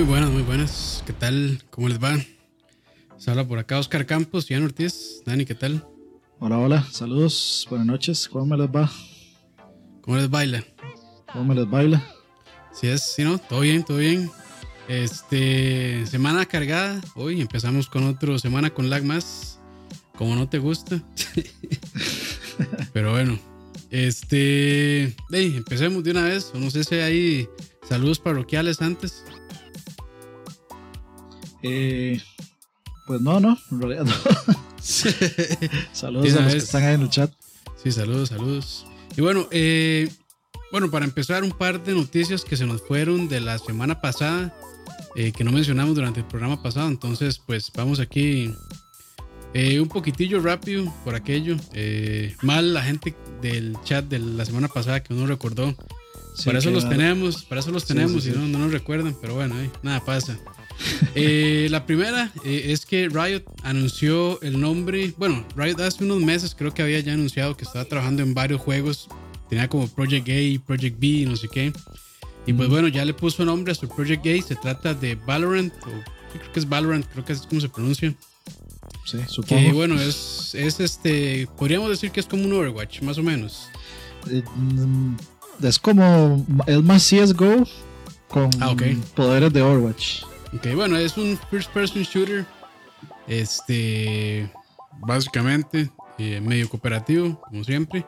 Muy buenas, muy buenas. ¿Qué tal? ¿Cómo les va? Se habla por acá Oscar Campos, Ian Ortiz. Dani, ¿qué tal? Hola, hola. Saludos. Buenas noches. ¿Cómo me les va? ¿Cómo les baila? ¿Cómo me les baila? Sí es, sí, ¿no? Todo bien, todo bien. Este, semana cargada. Hoy empezamos con otro semana con lag más. Como no te gusta. Pero bueno. Este, hey, empecemos de una vez. No sé si hay saludos parroquiales antes. Eh, pues no, no, en realidad no. saludos a los que están ahí en el chat. Sí, saludos, saludos. Y bueno, eh, bueno, para empezar, un par de noticias que se nos fueron de la semana pasada, eh, que no mencionamos durante el programa pasado. Entonces, pues vamos aquí eh, un poquitillo rápido por aquello. mal la gente del chat de la semana pasada que uno recordó. para eso los tenemos, para eso los tenemos y no, no nos recuerdan, pero bueno, nada pasa. Eh, la primera eh, es que Riot anunció el nombre. Bueno, Riot hace unos meses creo que había ya anunciado que estaba trabajando en varios juegos. Tenía como Project A, Project B, no sé qué. Y pues bueno, ya le puso nombre a su Project A. Se trata de Valorant, o creo que es Valorant, creo que es como se pronuncia. Sí, supongo. Que bueno, es, es este. Podríamos decir que es como un Overwatch, más o menos. Eh, mm, es como. el más CSGO con ah, poderes de Overwatch. Ok, bueno, es un first person shooter. Este. Básicamente, eh, medio cooperativo, como siempre.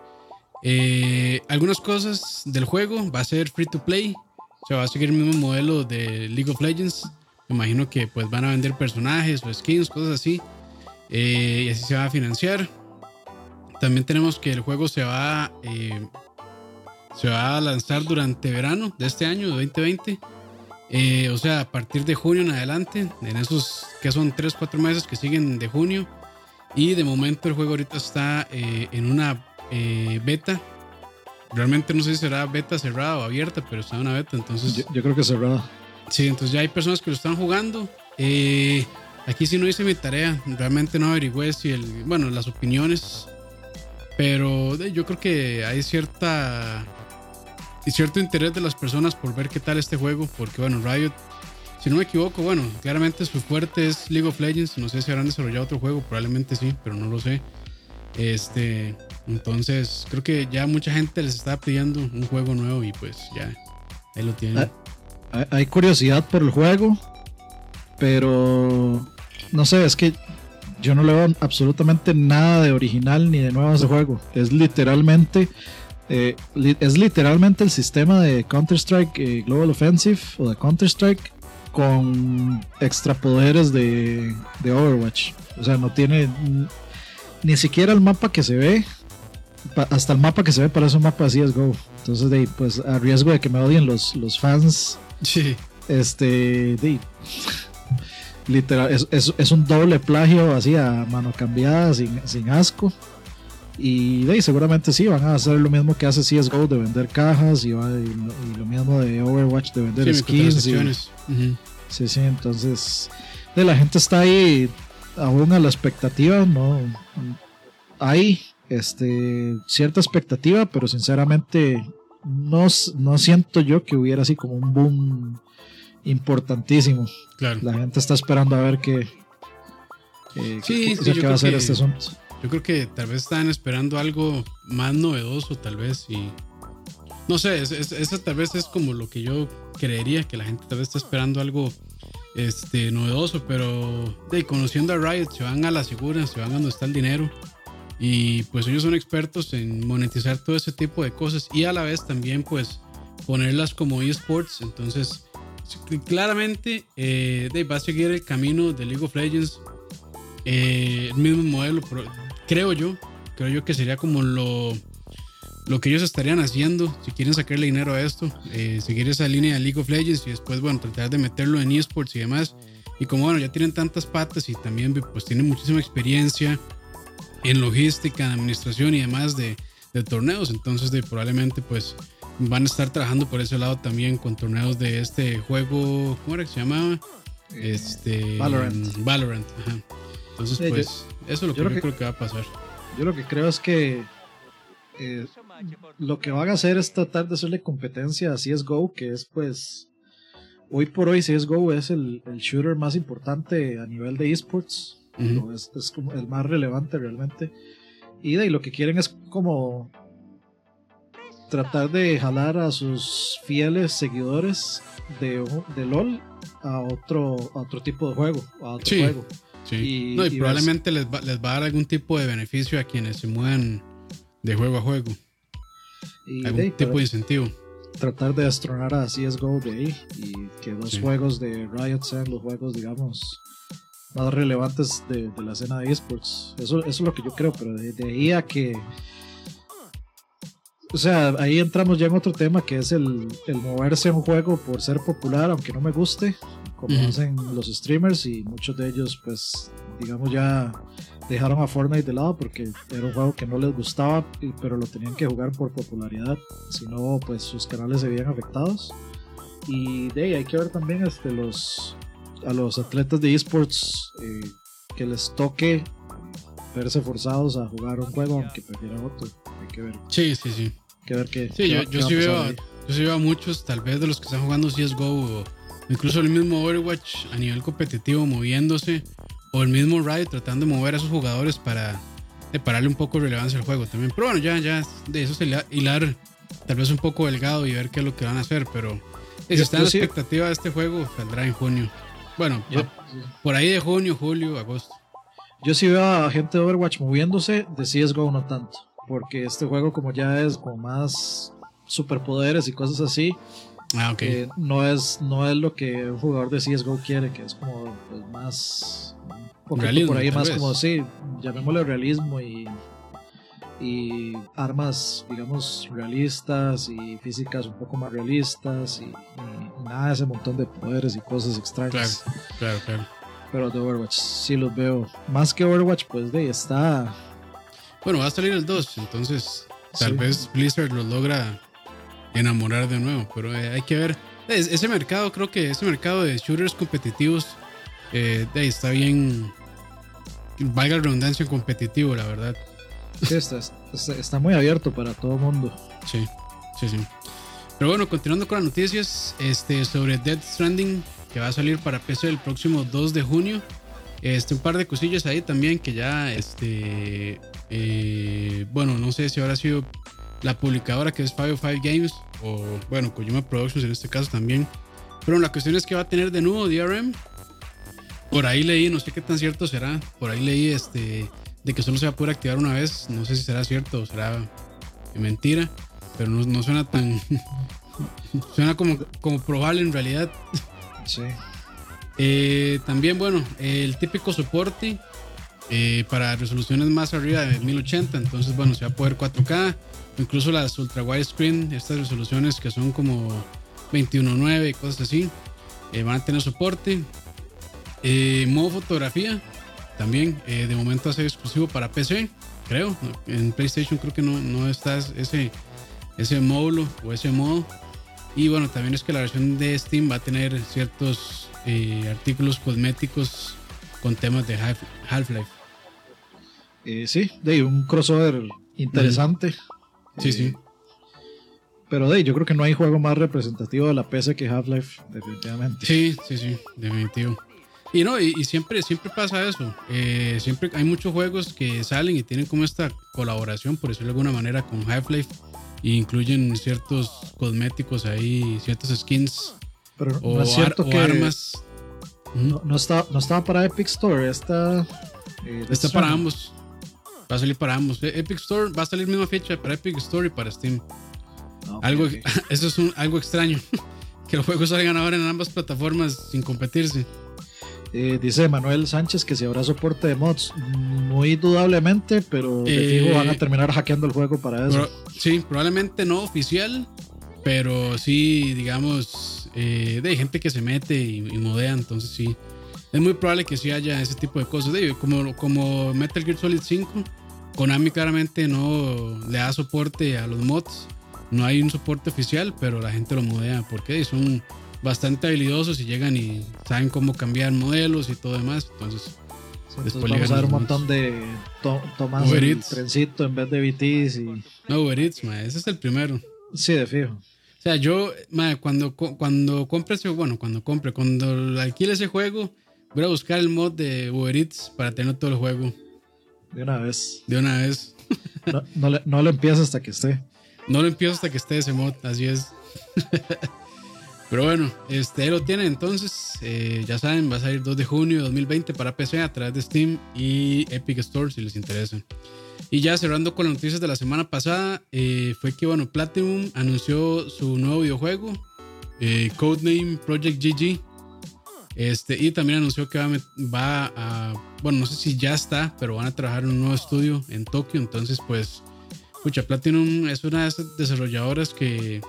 Eh, algunas cosas del juego va a ser free to play. O sea, va a seguir el mismo modelo de League of Legends. Me imagino que pues van a vender personajes o skins, cosas así. Eh, y así se va a financiar. También tenemos que el juego se va, se va a lanzar durante verano de este año, de 2020. Eh, o sea, a partir de junio en adelante, en esos que son 3, 4 meses que siguen de junio. Y de momento el juego ahorita está eh, en una eh, beta. Realmente no sé si será beta cerrada o abierta, pero está en una beta. Entonces, yo, creo que cerrada. Sí, entonces ya hay personas que lo están jugando. aquí sí no hice mi tarea. Realmente no averigüé si el. Bueno, las opiniones. Pero yo creo que hay cierta y cierto interés de las personas por ver qué tal este juego, porque bueno, Riot, si no me equivoco, bueno, claramente su fuerte es League of Legends, no sé si habrán desarrollado otro juego, probablemente sí, pero no lo sé. Este, entonces creo que ya mucha gente les está pidiendo un juego nuevo y pues ya, ahí lo tienen. Hay curiosidad por el juego, pero no sé, es que yo no le veo absolutamente nada de original ni de nuevo a ese juego. Es literalmente eh, es literalmente el sistema de Counter-Strike eh, Global Offensive o de Counter-Strike con extra poderes de, Overwatch. O sea, no tiene ni siquiera el mapa que se ve. Hasta el mapa que se ve parece un mapa de CSGO. Entonces, de, pues a riesgo de que me odien los, los fans. Sí. Este, literal, es, un doble plagio así a mano cambiada, sin, sin asco. Y de seguramente sí, van a hacer lo mismo que hace CSGO de vender cajas y, lo, mismo de Overwatch de vender skins. Sí, sí, entonces de la gente está ahí aún a la expectativa, ¿no? Hay este, cierta expectativa, pero sinceramente no, no siento yo que hubiera así como un boom importantísimo. Claro. La gente está esperando a ver qué, qué, qué va a ser este asunto. Yo creo que tal vez estaban esperando algo más novedoso, tal vez, y no sé, eso tal vez es como lo que yo creería, que la gente tal vez está esperando algo este, novedoso, pero de, conociendo a Riot, se van a la segura, se van a donde está el dinero, y pues ellos son expertos en monetizar todo ese tipo de cosas y a la vez también pues ponerlas como esports, entonces claramente eh, va a seguir el camino de League of Legends, eh, el mismo modelo, creo yo, creo yo que sería como lo, lo que ellos estarían haciendo si quieren sacarle dinero a esto, eh, seguir esa línea de League of Legends y después, bueno, tratar de meterlo en esports y demás. Y como, bueno, ya tienen tantas patas y también pues tienen muchísima experiencia en logística, en administración y demás de, de torneos, entonces de, probablemente pues van a estar trabajando por ese lado también con torneos de este juego, ¿cómo era que se llamaba? Este Valorant. Valorant, ajá. Entonces, pues, eso es lo que yo, creo que va a pasar. Yo lo que creo es que eh, lo que van a hacer es tratar de hacerle competencia a CSGO, que es pues hoy por hoy CSGO es el, el shooter más importante a nivel de esports. es, es, como el más relevante realmente. Y de lo que quieren es como tratar de jalar a sus fieles seguidores de, de LOL a otro, otro tipo de juego, a otro juego. Y, no, y, probablemente les va, les va, a dar algún tipo de beneficio a quienes se muevan de juego a juego. Y algún tipo de incentivo. Tratar de astronar a CSGO de ahí y que dos juegos de Riot sean los juegos, digamos, más relevantes de, de la escena de esports. Eso, eso, es lo que yo creo, pero de, de ahí a que o sea, ahí entramos ya en otro tema que es el, el moverse en un juego por ser popular, aunque no me guste, como hacen los streamers y muchos de ellos, pues, digamos, ya dejaron a Fortnite de lado porque era un juego que no les gustaba, pero lo tenían que jugar por popularidad, si no, pues sus canales se veían afectados. Y de ahí hay que ver también este, los, a los atletas de esports eh, que les toque verse forzados a jugar un juego aunque prefieran otro. Hay que ver. Sí, sí, sí que ver qué. Sí, yo, yo sí veo, yo sí veo a muchos, tal vez de los que están jugando CSGO o incluso el mismo Overwatch a nivel competitivo moviéndose, o el mismo Riot tratando de mover a sus jugadores para pararle un poco de relevancia al juego también. Pero bueno, ya, ya de eso se hilar tal vez un poco delgado y ver qué es lo que van a hacer, pero si está en la expectativa de este juego, saldrá en junio. Bueno, por ahí de junio, julio, agosto. Yo sí veo a gente de Overwatch moviéndose, de CSGO no tanto porque este juego como ya es con más superpoderes y cosas así, ah, eh, no, es, no es lo que un jugador de CSGO quiere, que es como pues, más... Un por ahí más como, sí, llamémosle realismo y, y armas, digamos, realistas y físicas un poco más realistas y, nada de ese montón de poderes y cosas extrañas. Claro, claro, claro. Pero de Overwatch sí los veo. Más que Overwatch, pues de está bueno, va a salir el 2, entonces tal vez Blizzard lo logra enamorar de nuevo, pero eh, hay que ver. ese mercado, creo que ese mercado de shooters competitivos eh, está bien, valga la redundancia, competitivo, la verdad. Sí, está, está, muy abierto para todo el mundo. Sí, sí, sí. Pero bueno, continuando con las noticias este, sobre Dead Stranding, que va a salir para PC el próximo 2 de junio. Este, un par de cosillas ahí también que ya, este, eh, bueno, no sé si habrá sido la publicadora que es 505 Games o, bueno, Kojima Productions en este caso también. Pero la cuestión es que va a tener de nuevo DRM. Por ahí leí, no sé qué tan cierto será, por ahí leí este, de que solo se va a poder activar una vez. No sé si será cierto o será mentira, pero no, no suena tan... suena como, como probable en realidad. Sí. Eh, también, bueno, el típico soporte eh, para resoluciones más arriba de 1080. Entonces, bueno, se va a poder 4K, incluso las ultra widescreen, estas resoluciones que son como 21.9 y cosas así, eh, van a tener soporte. modo fotografía, también de momento va a ser exclusivo para PC, creo. En PlayStation creo que no, no está ese, ese módulo o ese modo. Y bueno, también es que la versión de Steam va a tener ciertos eh, artículos cosméticos con temas de Half-Life. Eh, sí, de un crossover interesante. Sí. Eh, pero de yo creo que no hay juego más representativo de la PC que Half-Life, definitivamente. Sí, sí, sí, definitivo. Y no, y, siempre, siempre pasa eso. siempre hay muchos juegos que salen y tienen como esta colaboración, por decirlo de alguna manera, con Half-Life. E incluyen ciertos cosméticos ahí, ciertos skins pero no es cierto que. Armas. No, está, no estaba para Epic Store, está. Eh, está para ambos. Va a salir para ambos. E, Epic Store va a salir misma fecha para Epic Store y para Steam. Ah, algo, Eso es un, algo extraño. que los juegos salgan ahora en ambas plataformas sin competirse. Eh, dice Manuel Sánchez que si habrá soporte de mods, muy dudablemente, pero de fijo van a eh, terminar hackeando el juego para eso. sí, probablemente no oficial, pero sí, digamos, eh, de gente que se mete y, modea, entonces sí. Es muy probable que sí haya ese tipo de cosas. De, como, como Metal Gear Solid 5, Konami claramente no le da soporte a los mods. No hay un soporte oficial, pero la gente lo modea porque son bastante habilidosos y llegan y saben cómo cambiar modelos y todo demás. Entonces, después vamos a ver un montón de to tomas trencito en vez de BTs y... No, Uber Eats, ese es el primero. Sí, de fijo. O sea, yo, cuando, cuando compre ese, bueno, cuando compre, cuando alquile ese juego, voy a buscar el mod de Uber Eats para tener todo el juego. De una vez. De una vez. no, no, no lo empiezo hasta que esté. No lo empiezo hasta que esté ese mod, así es. Pero bueno, este lo tiene entonces. Eh, ya saben, va a salir 2 de junio de 2020 para PC a través de Steam y Epic Store si les interesa. Y ya cerrando con las noticias de la semana pasada, eh, fue que bueno, Platinum anunció su nuevo videojuego, eh, Codename Project GG. Este, y también anunció que va, a, bueno, no sé si ya está, pero van a trabajar en un nuevo estudio en Tokio. Entonces, pues, escucha, Platinum es una de esas desarrolladoras que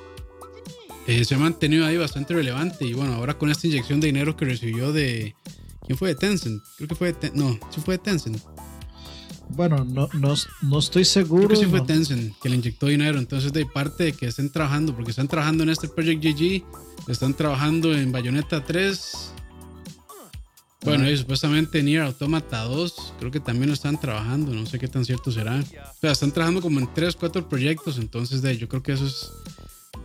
eh, se ha mantenido ahí bastante relevante. Y bueno, ahora con esta inyección de dinero que recibió de. ¿Quién fue de Tencent? Creo que fue de No, sí fue de Tencent. Bueno, no, no, no estoy seguro. Creo que sí fue Tencent que le inyectó dinero. Entonces, de parte de que estén trabajando, porque están trabajando en este Project GG, están trabajando en Bayonetta 3. Bueno, y supuestamente Nier Automata 2, creo que también lo están trabajando, no sé qué tan cierto será. O sea, están trabajando como en 3, 4 proyectos, entonces de yo creo que eso es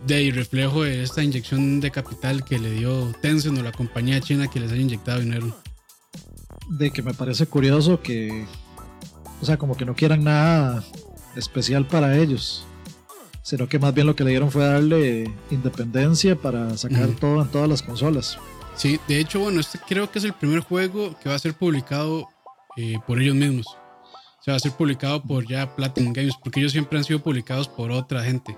de reflejo de esta inyección de capital que le dio Tencent o la compañía china que les haya inyectado dinero. De que me parece curioso que, o sea, como que no quieran nada especial para ellos, sino que más bien lo que le dieron fue darle independencia para sacar todo en todas las consolas. Sí, de hecho, bueno, este creo que es el primer juego que va a ser publicado eh, por ellos mismos. O sea, va a ser publicado por ya Platinum Games, porque ellos siempre han sido publicados por otra gente.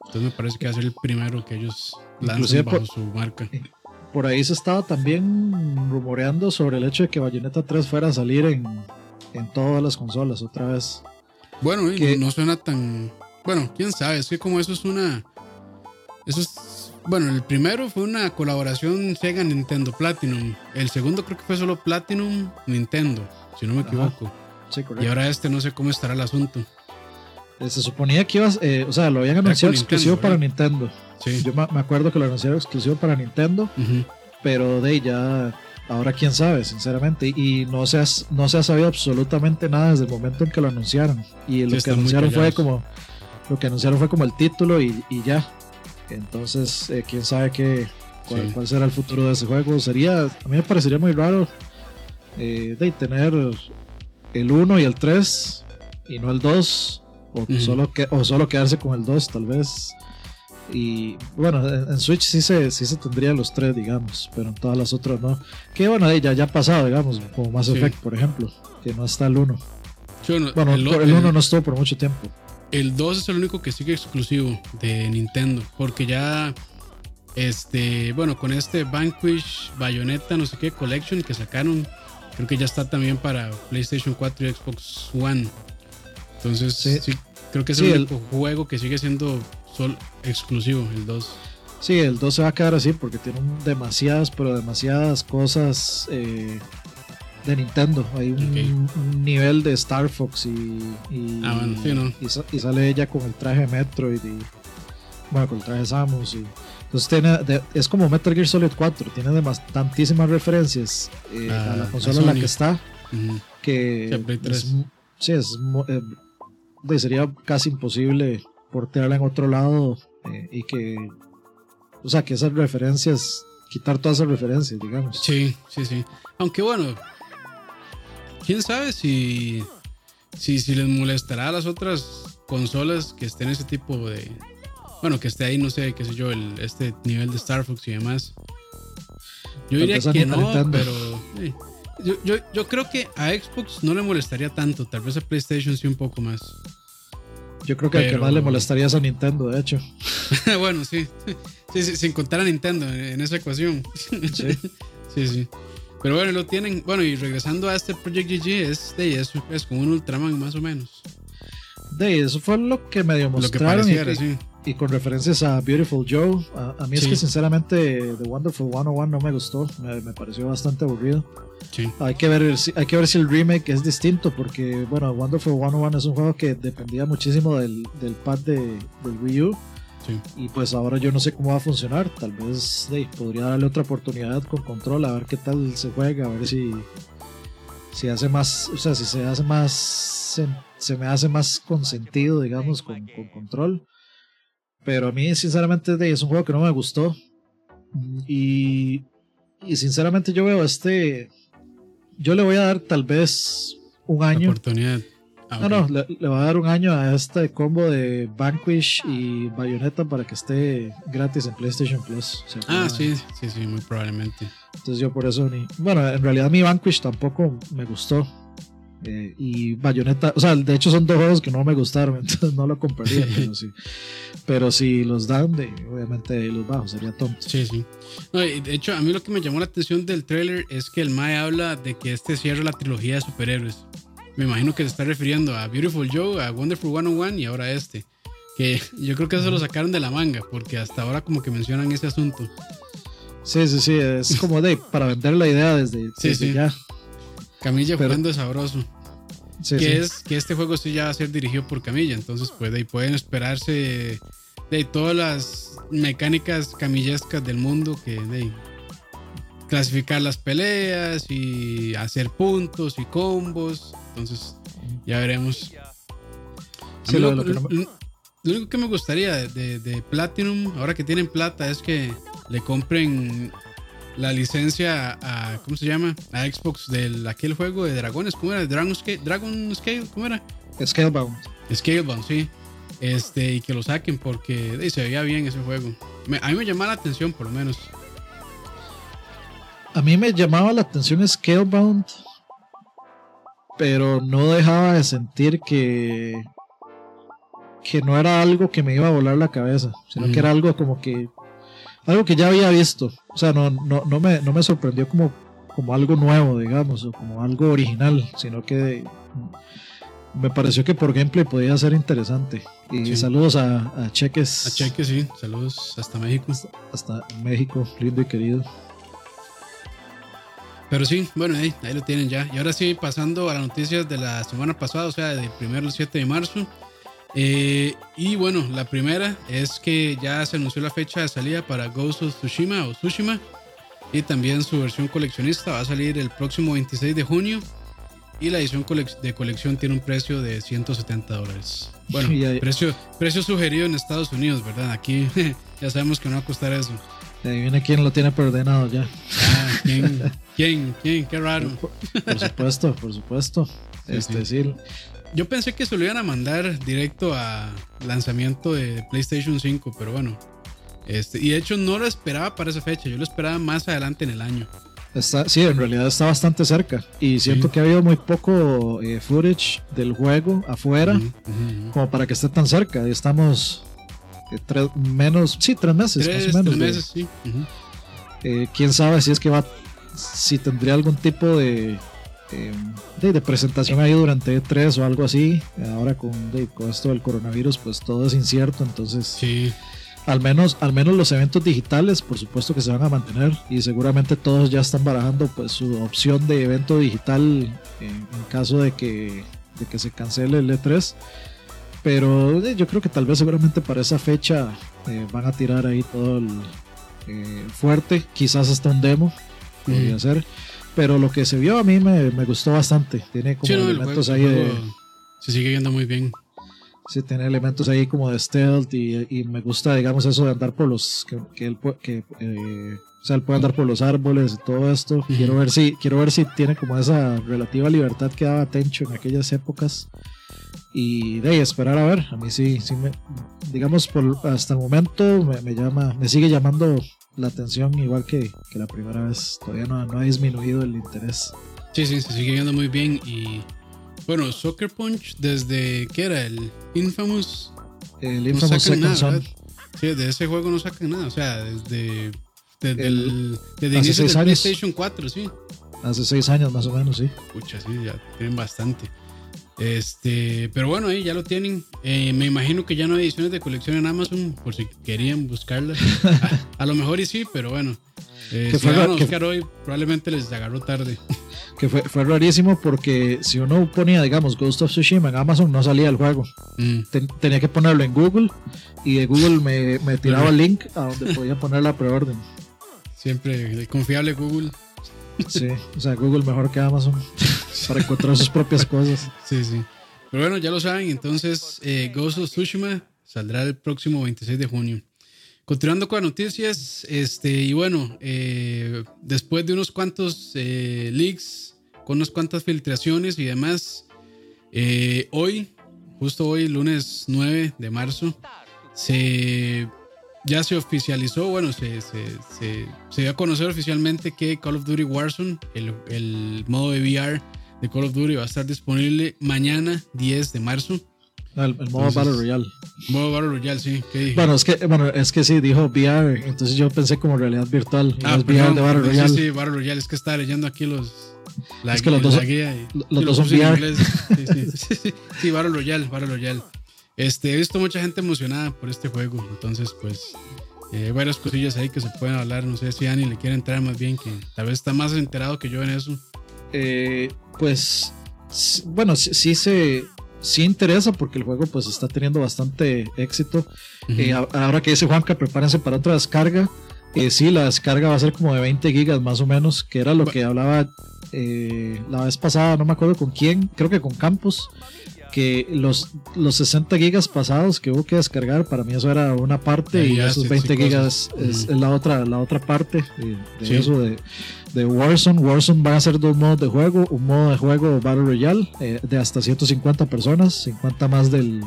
Entonces me parece que va a ser el primero que ellos lancen bajo su marca. Por ahí se estaba también rumoreando sobre el hecho de que Bayonetta 3 fuera a salir en, en todas las consolas otra vez. Bueno, y no suena tan... Bueno, quién sabe, es que como eso es una... Eso es... Bueno, el primero fue una colaboración Sega Nintendo Platinum. El segundo creo que fue solo Platinum Nintendo, si no me equivoco. Sí, y ahora este no sé cómo estará el asunto. Eh, se suponía que iba, eh, o sea, lo habían anunciado exclusivo para Nintendo. Yo me, acuerdo que lo anunciaron exclusivo para Nintendo, pero de ya, ahora quién sabe, sinceramente. Y no se, ha, no se ha sabido absolutamente nada desde el momento en que lo anunciaron. Y lo que anunciaron fue como, lo que anunciaron fue como el título y, ya. Entonces, eh, quién sabe qué, cuál, será el futuro de ese juego. Sería, a mí me parecería muy raro de tener el 1 y el 3 y no el 2 o, solo que, o solo quedarse con el 2 tal vez. Y bueno, en, Switch sí se, sí se tendría los tres, digamos, pero en todas las otras no. Que bueno, ya, ya ha pasado, digamos, como Mass Effect, por ejemplo, que no está el 1. bueno, el, 1 no estuvo por mucho tiempo. El 2 es el único que sigue exclusivo de Nintendo, porque ya, este, bueno, con este Vanquish, Bayonetta, no sé qué, Collection que sacaron, creo que ya está también para PlayStation 4 y Xbox One. Entonces, sí, creo que es el único juego que sigue siendo solo exclusivo, el 2. Sí, el 2 se va a quedar así porque tiene demasiadas, pero demasiadas cosas eh, de Nintendo. Hay un, nivel de Star Fox y, y, ah, y, sale ella con el traje Metroid y bueno, con el traje Samus. Y, entonces tiene, es como Metal Gear Solid 4, tiene tantísimas referencias eh, a la ah, consola en la que está. Que es, sí, es, eh, sería casi imposible portearla en otro lado eh, y que, o sea, que esas referencias, quitar todas esas referencias, digamos. Sí, sí, sí. Aunque bueno, quién sabe si, si, si les molestará a las otras consolas que estén ese tipo de, bueno, que esté ahí, no sé, qué sé yo, el, este nivel de Star Fox y demás. Yo diría que no, pero... Yo, yo, yo, creo que a Xbox no le molestaría tanto, tal vez a PlayStation sí un poco más. Yo creo que al que más le molestaría es a Nintendo, de hecho. bueno, sí. Sí, sin contar a Nintendo en esa ecuación. Sí. sí, sí. Pero bueno, lo tienen. Bueno, y regresando a este Project GG, es, de, es, es como un Ultraman más o menos. De eso fue lo que medio mostraron. Lo que y, sí y con referencias a Beautiful Joe. A, mí es que sinceramente The Wonderful 101 no me gustó, me, pareció bastante aburrido. Hay, que ver, hay que ver si el remake es distinto, porque bueno, Wonderful 101 es un juego que dependía muchísimo del, del pad de, del Wii U. Y pues ahora yo no sé cómo va a funcionar. Tal vez podría darle otra oportunidad con control, a ver qué tal se juega, a ver si, si hace más, o sea, si se hace más, se, me hace más consentido, digamos, con, con control. Pero a mí, sinceramente, es un juego que no me gustó. Y, y sinceramente, yo veo este. Yo le voy a dar tal vez un año. Oportunidad. Ah, no, no, le, le, voy a dar un año a este combo de Vanquish y Bayonetta para que esté gratis en PlayStation Plus. ah, sí, sí, sí, muy probablemente. Entonces yo por eso ni... Bueno, en realidad mi Vanquish tampoco me gustó. Eh, y Bayonetta, o sea, de hecho son dos juegos que no me gustaron, entonces no lo compraría, pero sí. Pero si los dan, de, obviamente los bajo, sería tonto. Sí, sí. No, de hecho, a mí lo que me llamó la atención del trailer es que el Mae habla de que este cierra la trilogía de superhéroes. Me imagino que se está refiriendo a Beautiful Joe, a Wonderful 101 y ahora este. Que yo creo que eso lo sacaron de la manga, porque hasta ahora como que mencionan ese asunto. Sí, sí, sí, es como de para vender la idea desde, sí, sí. ya. Camilla jugando sabroso. que es que este juego sí ya va a ser dirigido por Camilla, entonces pues de ahí pueden esperarse de todas las mecánicas camillescas del mundo que de clasificar las peleas y hacer puntos y combos. Entonces, ya veremos. lo, único que me gustaría de, de, Platinum, ahora que tienen plata, es que le compren la licencia a, ¿cómo se llama? A Xbox de aquel juego de dragones, ¿cómo era? Dragon Scale, Dragon Scale ¿cómo era? Scalebound. Scalebound, sí. Este, y que lo saquen porque se veía bien ese juego. a mí me llamaba la atención, por lo menos. A mí me llamaba la atención Scalebound, pero no dejaba de sentir que que no era algo que me iba a volar la cabeza, sino que era algo como que algo que ya había visto. O sea, no, no, no, me, no me sorprendió como, como algo nuevo, digamos, o como algo original, sino que me pareció que por gameplay podía ser interesante. Y saludos a, a, Cheques. A Cheques, sí. Saludos hasta México. Hasta, México, lindo y querido. Pero sí, bueno, ahí, ahí, lo tienen ya. Y ahora sí, pasando a las noticias de la semana pasada, o sea, del primero al 7 de marzo. Eh, y bueno, la primera es que ya se anunció la fecha de salida para Ghost of Tsushima o Tsushima. Y también su versión coleccionista va a salir el próximo 26 de junio. Y la edición de colección tiene un precio de 170 dólares. Bueno, precio, precio sugerido en Estados Unidos, ¿verdad? Aquí ya sabemos que no va a costar eso. ahí viene quién lo tiene preordenado ya. ¿Quién? ¿Quién? ¿Quién? Qué raro. Por, supuesto, por supuesto. este, sí. Yo pensé que se lo iban a mandar directo a lanzamiento de PlayStation 5, pero bueno. Este, y de hecho no lo esperaba para esa fecha, yo lo esperaba más adelante en el año. Está, sí, en realidad está bastante cerca. Y siento que ha habido muy poco eh, footage del juego afuera como para que esté tan cerca. Estamos eh, tres, menos, sí, tres meses. Tres, más o menos, meses, sí. Eh, Quién sabe si es que va, si tendría algún tipo de eh, de, presentación ahí durante E3 o algo así. Ahora con, con, esto del coronavirus, pues todo es incierto. Entonces, sí. al, menos, al menos los eventos digitales, por supuesto que se van a mantener. Y seguramente todos ya están barajando pues su opción de evento digital en, caso de que, de que se cancele el E3. Pero eh, yo creo que tal vez seguramente para esa fecha eh, van a tirar ahí todo el fuerte, quizás hasta un demo, podría ser pero lo que se vio a mí me, me gustó bastante. Tiene como elementos ahí de. Se sigue viendo muy bien. Sí, tiene elementos ahí como de stealth y, y me gusta, digamos, eso de andar por los. que, que él que, eh, o sea, él puede andar por los árboles y todo esto. Quiero ver si quiero ver si tiene como esa relativa libertad que daba Tencho en aquellas épocas. Y de ahí esperar a ver. A mí sí, sí me, digamos, por, hasta el momento me, me llama, me sigue llamando la atención igual que, que la primera vez. Todavía no, no, ha disminuido el interés. Sí, sí, se sigue viendo muy bien. Y bueno, Soccer Punch, desde que era el Infamous. El Infamous Second Son. Sí, de ese juego no sacan nada. O sea, desde, desde el, desde inicio de PlayStation 4, sí. Hace seis años más o menos, sí. Pucha, sí, ya tienen bastante. Este, pero bueno, ahí ya lo tienen. Eh, me imagino que ya no hay ediciones de colección en Amazon, por si querían buscarlas. a, lo mejor y sí, pero bueno. Eh, si van a buscar hoy, probablemente les agarró tarde. Que fue, fue rarísimo porque si uno ponía, digamos, Ghost of Tsushima en Amazon, no salía el juego. Mm. tenía que ponerlo en Google y de Google me, me tiraba el link a donde podía poner la preorden. Siempre confiable Google. Sí, o sea, Google mejor que Amazon para encontrar sus propias cosas. Sí, sí. Pero bueno, ya lo saben, entonces eh, Ghost of Tsushima Saldrá el próximo 26 de junio. Continuando con las noticias, este, y bueno, eh, después de unos cuantos eh, leaks, con unas cuantas filtraciones y demás, eh, hoy, justo hoy, lunes 9 de marzo, se, ya se oficializó, bueno, se, se, se, dio a conocer oficialmente que Call of Duty Warzone, el, el modo de VR de Call of Duty, va a estar disponible mañana 10 de marzo. El, modo Battle Royale. Modo Battle Royale, sí. Bueno, es que, bueno, es que sí, dijo VR, entonces yo pensé como realidad virtual. Ah, VR de Battle Royale. Sí, sí, Battle Royale. Es que estaba leyendo aquí los. La, es que los dos, los dos son VR. Sí, sí, sí, sí, Battle Royale, Battle Royale. Este, he visto mucha gente emocionada por este juego, entonces, pues. Eh, varias cosillas ahí que se pueden hablar. No sé si Ani le quiere entrar más bien, que tal vez está más enterado que yo en eso. Eh, pues, bueno, sí se sí interesa porque el juego pues está teniendo bastante éxito. Eh, ahora que dice Juanca, prepárense para otra descarga. Eh, sí, la descarga va a ser como de 20 gigas más o menos, que era lo que hablaba eh, la vez pasada, no me acuerdo con quién, creo que con Campos, que los, los 60 gigas pasados que hubo que descargar, para mí eso era una parte y esos 20 gigas es, la otra la otra parte de, eso de, de Warzone. Warzone van a ser dos modos de juego. Un modo de juego Battle Royale eh, de hasta 150 personas, 50 más del,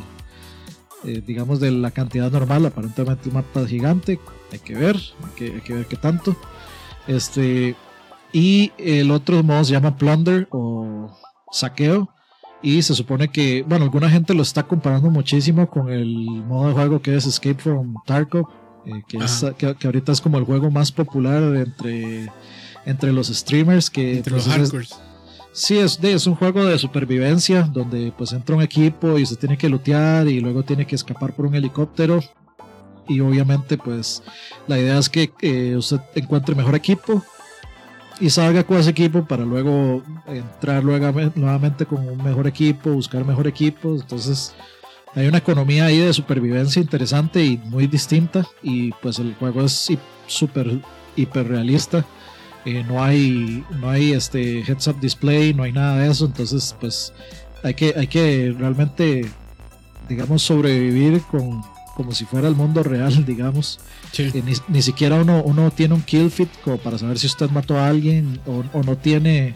eh, digamos, de la cantidad normal. Aparentemente un mapa gigante. Hay que ver, hay que, ver qué tanto. Este, y el otro modo se llama Plunder o saqueo. Y se supone que, bueno, alguna gente lo está comparando muchísimo con el modo de juego que es Escape from Tarkov, eh, que, es, que, que, ahorita es como el juego más popular entre entre los streamers que... Entre los hardcore. Sí, es, es un juego de supervivencia donde pues entra un equipo y se tiene que lootear y luego tiene que escapar por un helicóptero y obviamente pues la idea es que eh, usted encuentre mejor equipo y salga con ese equipo para luego entrar luego, nuevamente con un mejor equipo, buscar mejor equipo, entonces hay una economía ahí de supervivencia interesante y muy distinta. Y pues el juego es súper hiper realista eh, no hay no hay este heads up display no hay nada de eso. Entonces pues hay que hay que realmente digamos sobrevivir con como si fuera el mundo real digamos. Eh, ni, siquiera uno uno tiene un kill fit como para saber si usted mató a alguien o, no tiene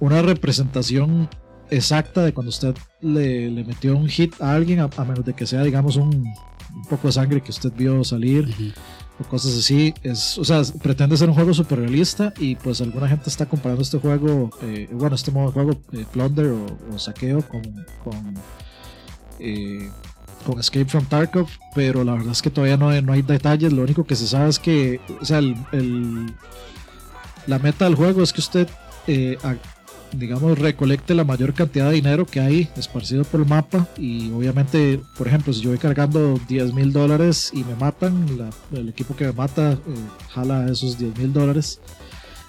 una representación exacta de cuando usted le, metió un hit a alguien a, menos de que sea digamos un, poco de sangre que usted vio salir o cosas así. Es, o sea, pretende ser un juego super realista y pues alguna gente está comparando este juego, eh, bueno, este modo de juego, eh, Plunder o, saqueo con, con, eh, con, Escape from Tarkov, pero la verdad es que todavía no no hay detalles. Lo único que se sabe es que, o sea, el, el, la meta del juego es que usted digamos, recolecte la mayor cantidad de dinero que hay esparcido por el mapa y obviamente, por ejemplo, si yo voy cargando 10 mil dólares y me matan, el equipo que me mata eh, jala esos 10 mil dólares.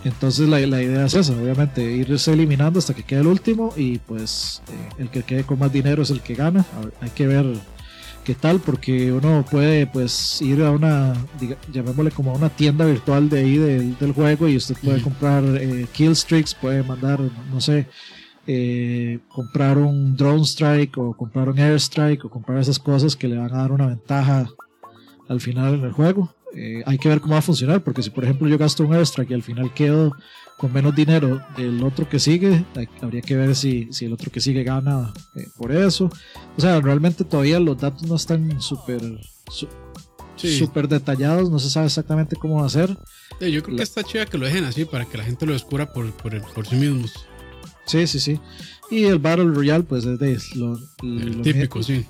Entonces la, la, idea es esa, obviamente, irse eliminando hasta que quede el último y pues eh, el que quede con más dinero es el que gana. hay que ver qué tal, porque uno puede pues ir a una, llamémosle como a una tienda virtual de ahí del, juego y usted puede comprar eh, kill streaks, puede mandar, no sé, eh, comprar un drone strike o comprar un air strike o comprar esas cosas que le van a dar una ventaja al final en el juego. Eh, hay que ver cómo va a funcionar, porque si por ejemplo yo gasto un air strike y al final quedo con menos dinero del otro que sigue, habría que ver si, si el otro que sigue gana eh, por eso. O sea, realmente todavía los datos no están súper super detallados, no se sabe exactamente cómo va a ser. yo creo que está chida que lo dejen así para que la gente lo descubra por, por, por sí mismos. Sí, sí, sí. Y el Battle Royale, pues es de lo, típico, sí.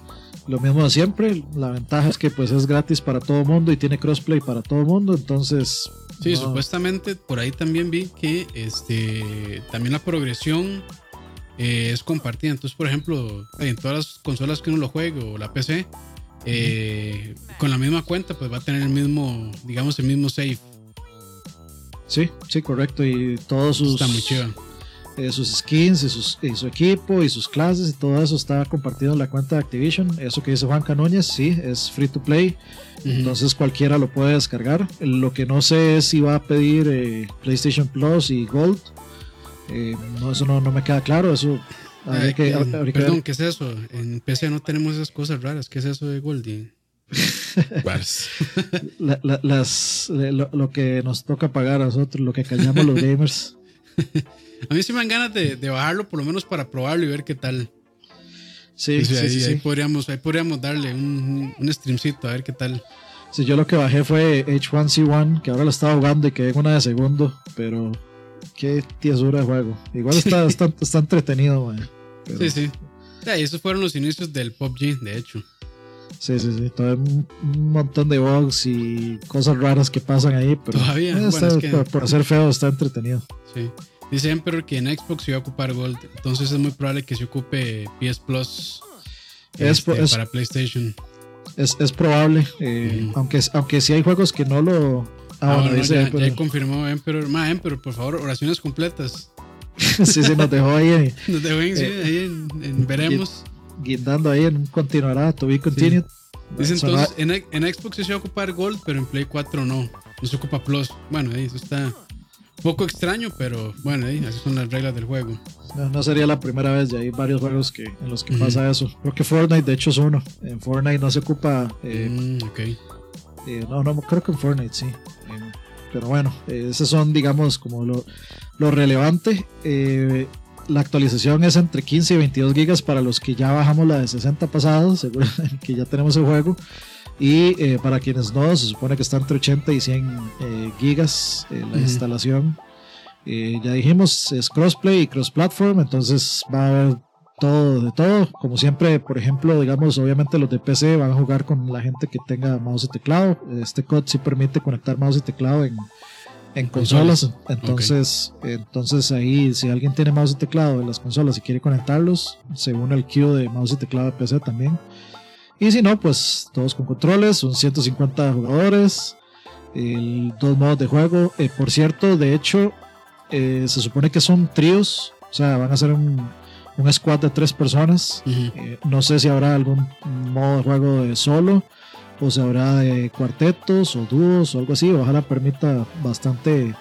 Lo mismo de siempre. La ventaja es que pues es gratis para todo el mundo y tiene crossplay para todo el mundo. Entonces Sí, supuestamente por ahí también vi que este también la progresión eh, es compartida. Entonces, por ejemplo, en todas las consolas que uno lo juegue o la PC, eh, con la misma cuenta, pues va a tener el mismo, digamos, el mismo save. Sí, sí, correcto. Y todos sus. Está muy chido. Eh, sus skins y, sus, y, su equipo y sus clases y todo eso está compartido en la cuenta de Activision. Eso que dice Juan Canóñez, sí, es free to play. Entonces cualquiera lo puede descargar. Lo que no sé es si va a pedir eh, PlayStation Plus y Gold. Eh, no, eso no, me queda claro. Eso perdón, ¿qué es eso? En PC no tenemos esas cosas raras. ¿Qué es eso de Goldie? las, lo, que nos toca pagar a nosotros, lo que callamos los gamers. a mí sí me dan ganas de, bajarlo, por lo menos para probarlo y ver qué tal. Sí, sí, ahí, Ahí, podríamos, ahí podríamos darle un, un streamcito a ver qué tal. Sí, yo lo que bajé fue H1C1, que ahora lo estaba jugando y quedé en una de segundo, pero qué tiesura de juego. Igual está, está, está entretenido, Sí, sí. y esos fueron los inicios del PUBG, de hecho. Sí, sí, sí. Todavía un montón de bugs y cosas raras que pasan ahí, pero Todavía, por, hacer feo está entretenido. Sí. Dice Emperor que en Xbox se va a ocupar Gold, entonces es muy probable que se ocupe PS Plus este, para PlayStation. Es, es probable, eh, aunque, aunque sí hay juegos que no lo... Ah, ah dice, ya, confirmó Emperor. Ma, Emperor, por favor, oraciones completas. sí, sí, nos dejó ahí. nos dejó ahí, eh, en, veremos guindando ahí en un continuará, to be continued. Dice entonces, en, en, Xbox se va a ocupar Gold, pero en Play 4 no. No se ocupa Plus. Bueno, ahí eso está poco extraño, pero bueno, ahí así son las reglas del juego. No, sería la primera vez, ya hay varios juegos que, en los que pasa eso. Creo que Fortnite, de hecho, es uno. En Fortnite no se ocupa. Eh, mm, eh, no, no, creo que en Fortnite sí. Eh, pero bueno, esos son, digamos, como lo, lo relevante. La actualización es entre 15 y 22 gigas para los que ya bajamos la de 60 pasados, seguro que ya tenemos el juego. Y eh, para quienes no, se supone que está entre 80 y 100 eh, gigas eh, la instalación. ya dijimos, es crossplay y cross-platform, entonces va a haber todo de todo. Como siempre, por ejemplo, digamos, obviamente los de PC van a jugar con la gente que tenga mouse y teclado. Este COD sí permite conectar mouse y teclado en, en consolas. Entonces, entonces ahí, si alguien tiene mouse y teclado en las consolas y quiere conectarlos, según el queue de mouse y teclado de PC también. Y si no, pues todos con controles, son 150 jugadores, el, dos modos de juego. Eh, por cierto, de hecho, eh, se supone que son tríos, o sea, van a ser un, un squad de tres personas. Eh, no sé si habrá algún modo de juego de solo o se habrá de cuartetos o dúos o algo así. Ojalá permita bastante,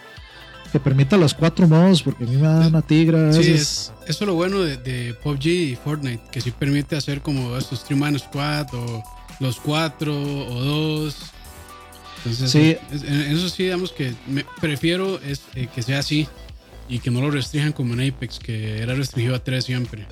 que permita los cuatro modos, porque a mí me da una tigra. Sí, es, eso es lo bueno de, de, PUBG y Fortnite, que sí permite hacer como estos Stream Man Squad o los cuatro o dos. Entonces, sí. eso sí, digamos que me prefiero es, eh, que sea así y que no lo restrinjan como en Apex, que era restringido a tres siempre.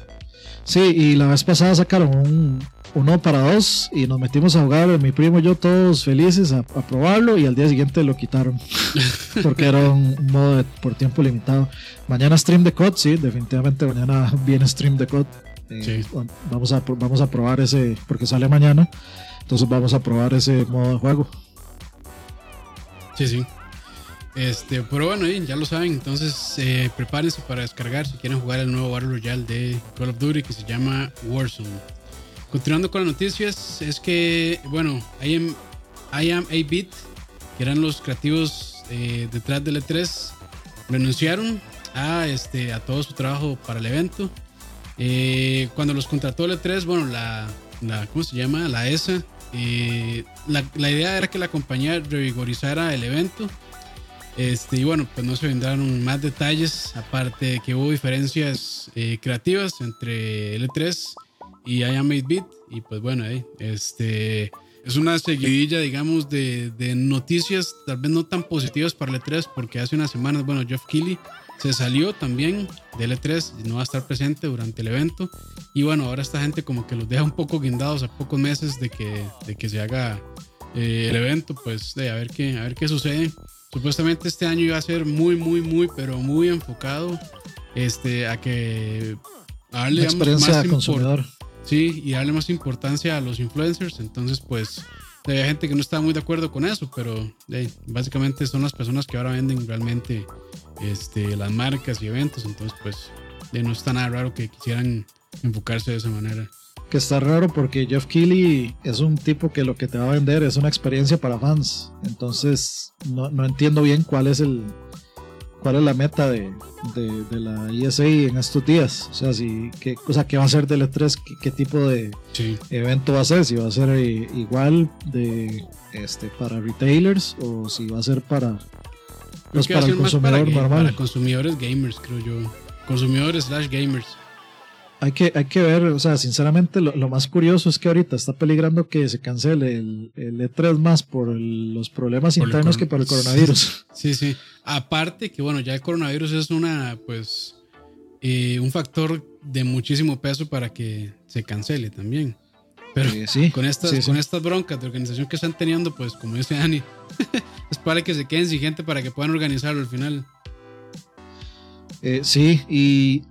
Sí, y la vez pasada sacaron un, uno para dos y nos metimos a jugar, mi primo y yo todos felices a, probarlo y al día siguiente lo quitaron porque era un, modo por tiempo limitado. Mañana stream de COD, sí, definitivamente mañana viene stream de COD. Eh, vamos, a, vamos a probar ese, porque sale mañana, entonces vamos a probar ese modo de juego. Sí, sí. Este, pero bueno, ya lo saben, entonces eh, prepárense para descargar si quieren jugar el nuevo Battle Royale de Call of Duty que se llama Warzone. Continuando con las noticias, es que, bueno, I am, I am 8-Bit, que eran los creativos eh, detrás del E3, renunciaron a, este, a todo su trabajo para el evento. Eh, cuando los contrató el E3, bueno, la, la ¿cómo se llama? La ESA. Eh, la, idea era que la compañía revigorizara el evento. Este, y bueno, pues no se vendrán más detalles, aparte de que hubo diferencias creativas entre el E3 y I Am 8-Bit. Y pues bueno, este es una seguidilla, digamos, de, de, noticias tal vez no tan positivas para el E3, porque hace unas semanas, bueno, Jeff Keighley se salió también del E3, no va a estar presente durante el evento. Y bueno, ahora esta gente como que los deja un poco guindados a pocos meses de que, de que se haga eh, el evento, pues de a ver qué, a ver qué sucede. Supuestamente este año iba a ser muy, muy, muy, pero muy enfocado este, a que a darle, experiencia más consumidor. Sí, y darle más importancia a los influencers. Entonces, pues, hay gente que no está muy de acuerdo con eso, pero básicamente son las personas que ahora venden realmente este, las marcas y eventos. Entonces, pues, no está nada raro que quisieran enfocarse de esa manera. Que está raro porque Jeff Keighley es un tipo que lo que te va a vender es una experiencia para fans. Entonces, no, no entiendo bien cuál es el, cuál es la meta de, de, la ESA en estos días. O sea, si, qué, o qué va a ser del E3, qué, tipo de evento va a ser, si va a ser eh, igual de este para retailers o si va a ser para, pues para el consumidor normal. Para consumidores gamers, creo yo. Consumidores slash gamers. Hay que, hay que ver, o sea, sinceramente lo, más curioso es que ahorita está peligrando que se cancele el, el E3 más por los problemas internos que por el coronavirus. Sí, sí. Aparte que bueno, ya el coronavirus es una, pues, eh, un factor de muchísimo peso para que se cancele también. Pero eh, sí, con, estas, con estas broncas de organización que están teniendo, pues como dice Dani, es para que se queden sin gente para que puedan organizarlo al final. Eh, sí, y,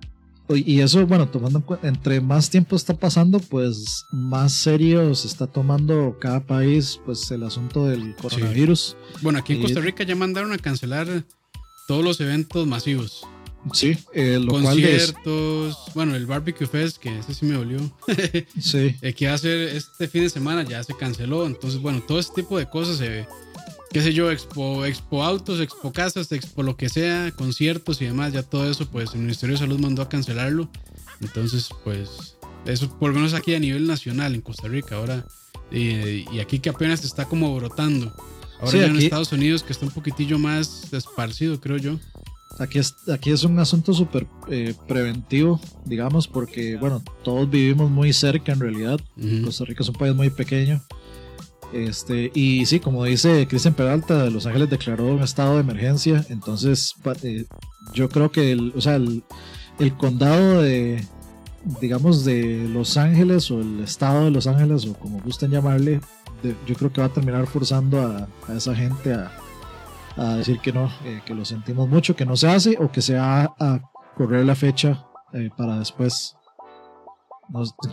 y eso, bueno, tomando en cuenta, entre más tiempo está pasando, pues más serio se está tomando cada país, pues el asunto del coronavirus. Bueno, aquí en Costa Rica ya mandaron a cancelar todos los eventos masivos. Sí, eh, lo Conciertos, bueno, el Barbecue Fest, que ese sí me dolió. sí. El que ser este fin de semana ya se canceló. Entonces, bueno, todo ese tipo de cosas se qué sé yo, expo, expo autos, expo casas, expo lo que sea, conciertos y demás, ya todo eso, pues el Ministerio de Salud mandó a cancelarlo. Entonces, pues, eso por lo menos aquí a nivel nacional en Costa Rica, ahora, y aquí que apenas está como brotando. Ahora en Estados Unidos que está un poquitillo más esparcido, creo yo. Aquí es, aquí es un asunto súper eh, preventivo, digamos, porque, bueno, todos vivimos muy cerca en realidad. Costa Rica es un país muy pequeño. Este, y sí, como dice Cristian Peralta, Los Ángeles declaró un estado de emergencia. Entonces, eh, yo creo que el, o sea, el, condado de, digamos, de Los Ángeles o el estado de Los Ángeles o como gusten llamarle, yo creo que va a terminar forzando a, esa gente a, decir que no, eh, que lo sentimos mucho, que no se hace o que se va a correr la fecha eh, para después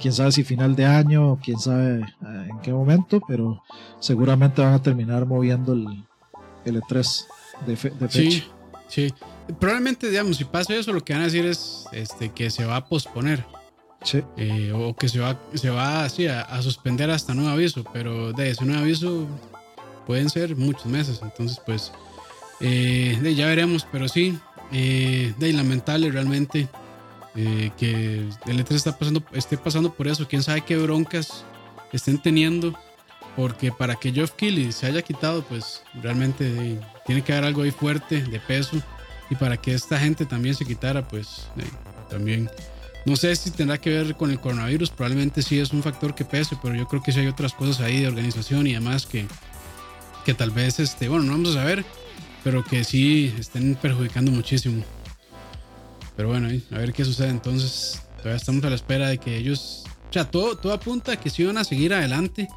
quién sabe si final de año o quién sabe eh, en qué momento, pero seguramente van a terminar moviendo el, el E3 de, fecha. Sí, sí. Probablemente, digamos, si pasa eso, lo que van a decir es este, que se va a posponer. Sí. Eh, o que se va, se va así a, suspender hasta nuevo aviso, pero de ese nuevo aviso pueden ser muchos meses, entonces pues eh, de, ya veremos, pero sí, de lamentable realmente eh, que el E3 está pasando, esté pasando por eso. Quién sabe qué broncas estén teniendo. Porque para que Geoff Keighley se haya quitado, pues realmente tiene que haber algo ahí fuerte, de peso. Y para que esta gente también se quitara, pues también. No sé si tendrá que ver con el coronavirus, probablemente sí es un factor que pese, pero yo creo que sí hay otras cosas ahí de organización y demás que, que tal vez, este, bueno, no vamos a saber, pero que sí estén perjudicando muchísimo. Pero bueno, a ver qué sucede entonces. Todavía estamos a la espera de que ellos. O sea, todo, todo apunta a que sí van a seguir adelante.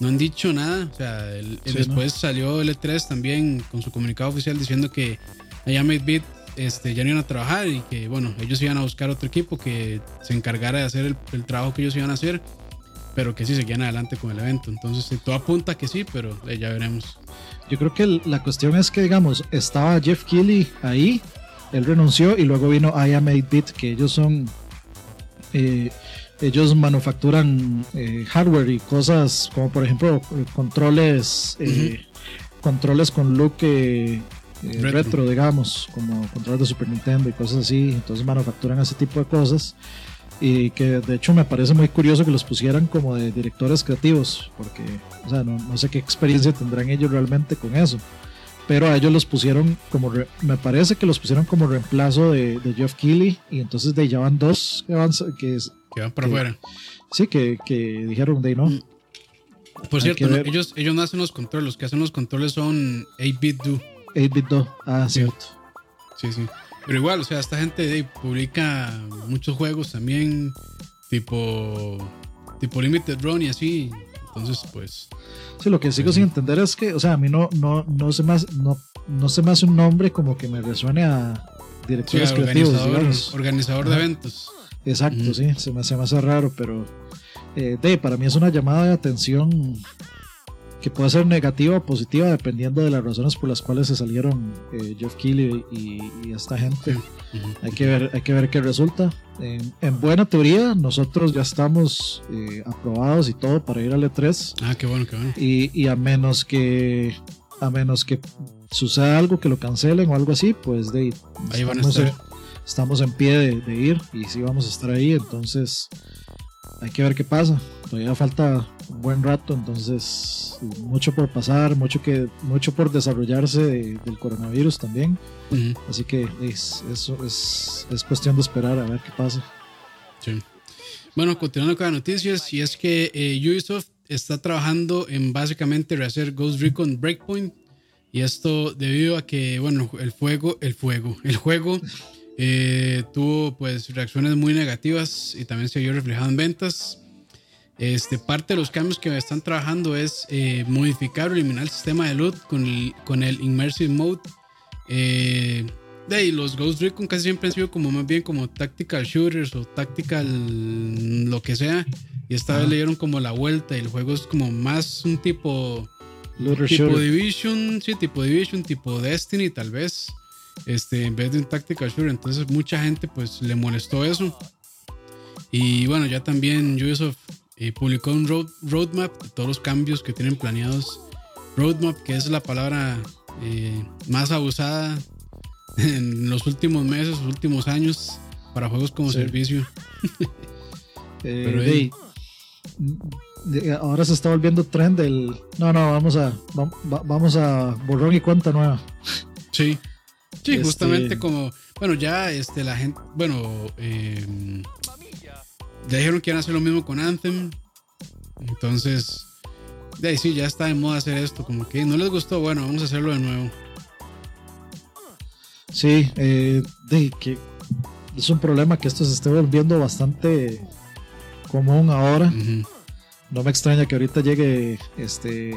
No han dicho nada. O sea, después salió el E3 también con su comunicado oficial diciendo que allá Beat este, ya no iban a trabajar y que, bueno, ellos iban a buscar otro equipo que se encargara de hacer el, trabajo que ellos iban a hacer, pero que sí seguían adelante con el evento. Entonces, todo apunta a que sí, pero eh, ya veremos. Yo creo que la cuestión es que, digamos, estaba Jeff Keighley ahí él renunció y luego vino I Am 8-Bit, que ellos son. Eh, ellos manufacturan eh, hardware y cosas como, por ejemplo, controles. Eh, controles con look retro. retro. digamos, como controles de Super Nintendo y cosas así. Entonces manufacturan ese tipo de cosas. Y que de hecho me parece muy curioso que los pusieran como de directores creativos, porque, o sea, no, no sé qué experiencia tendrán ellos realmente con eso pero a ellos los pusieron como, me parece que los pusieron como reemplazo de, de Jeff Keighley y entonces de ya van dos que van, que, que van para afuera. Sí, que, que dijeron de no. Mm. Por cierto, ellos, ellos no hacen los controles, los que hacen los controles son 8-Bit Do. 8-Bit Do, ah, cierto. Sí, sí. Pero igual, o sea, esta gente publica muchos juegos también, tipo, tipo Limited Run y así. Entonces, pues. Sí, lo que sigo sin entender es que, o sea, a mí no, no, no, se hace, no, no se me hace un nombre como que me resuene a directores creativos. Organizador, organizador de eventos. Exacto, sí, se me, se me, hace raro, pero eh, de, para mí es una llamada de atención que puede ser negativa o positiva dependiendo de las razones por las cuales se salieron eh, Jeff Keighley y, esta gente. hay, que ver, hay que ver qué resulta. En, buena teoría, nosotros ya estamos eh, aprobados y todo para ir al E3. Ah, qué bueno, qué bueno. Y, a menos que a menos que suceda algo que lo cancelen o algo así, pues de ahí van a estar. En, estamos en pie de, de ir y sí vamos a estar ahí, entonces hay que ver qué pasa. Todavía falta un buen rato, entonces mucho por pasar, mucho que mucho por desarrollarse del coronavirus también. Así que es, eso es, es, cuestión de esperar a ver qué pasa. Sí. Bueno, continuando con las noticias, y es que eh, Ubisoft está trabajando en básicamente rehacer Ghost Recon Breakpoint. Y esto debido a que, bueno, el fuego, el fuego, el juego eh, tuvo pues reacciones muy negativas y también se vio reflejado en ventas. Este, parte de los cambios que están trabajando es eh, modificar o eliminar el sistema de loot con el, con el Immersive Mode. Eh, de los Ghost Recon casi siempre han sido como más bien como tactical shooters o tactical lo que sea. Y esta vez le dieron como la vuelta y el juego es como más un tipo... tipo Division, sí, tipo Division, tipo Destiny tal vez. Este, en vez de un tactical shooter. Entonces mucha gente pues le molestó eso. Y bueno, ya también Ubisoft eh, publicó un roadmap de todos los cambios que tienen planeados. Roadmap, que es la palabra eh, más abusada en los últimos meses, últimos años para juegos como servicio. Eh, ahora se está volviendo trend el no no vamos a vamos a borrón y cuenta nueva sí sí este justamente como bueno ya este la gente bueno eh, dijeron que iban a hacer lo mismo con Anthem entonces de ahí sí ya está de moda hacer esto como que no les gustó bueno vamos a hacerlo de nuevo Sí, eh, de que es un problema que esto se esté volviendo bastante común ahora. No me extraña que ahorita llegue este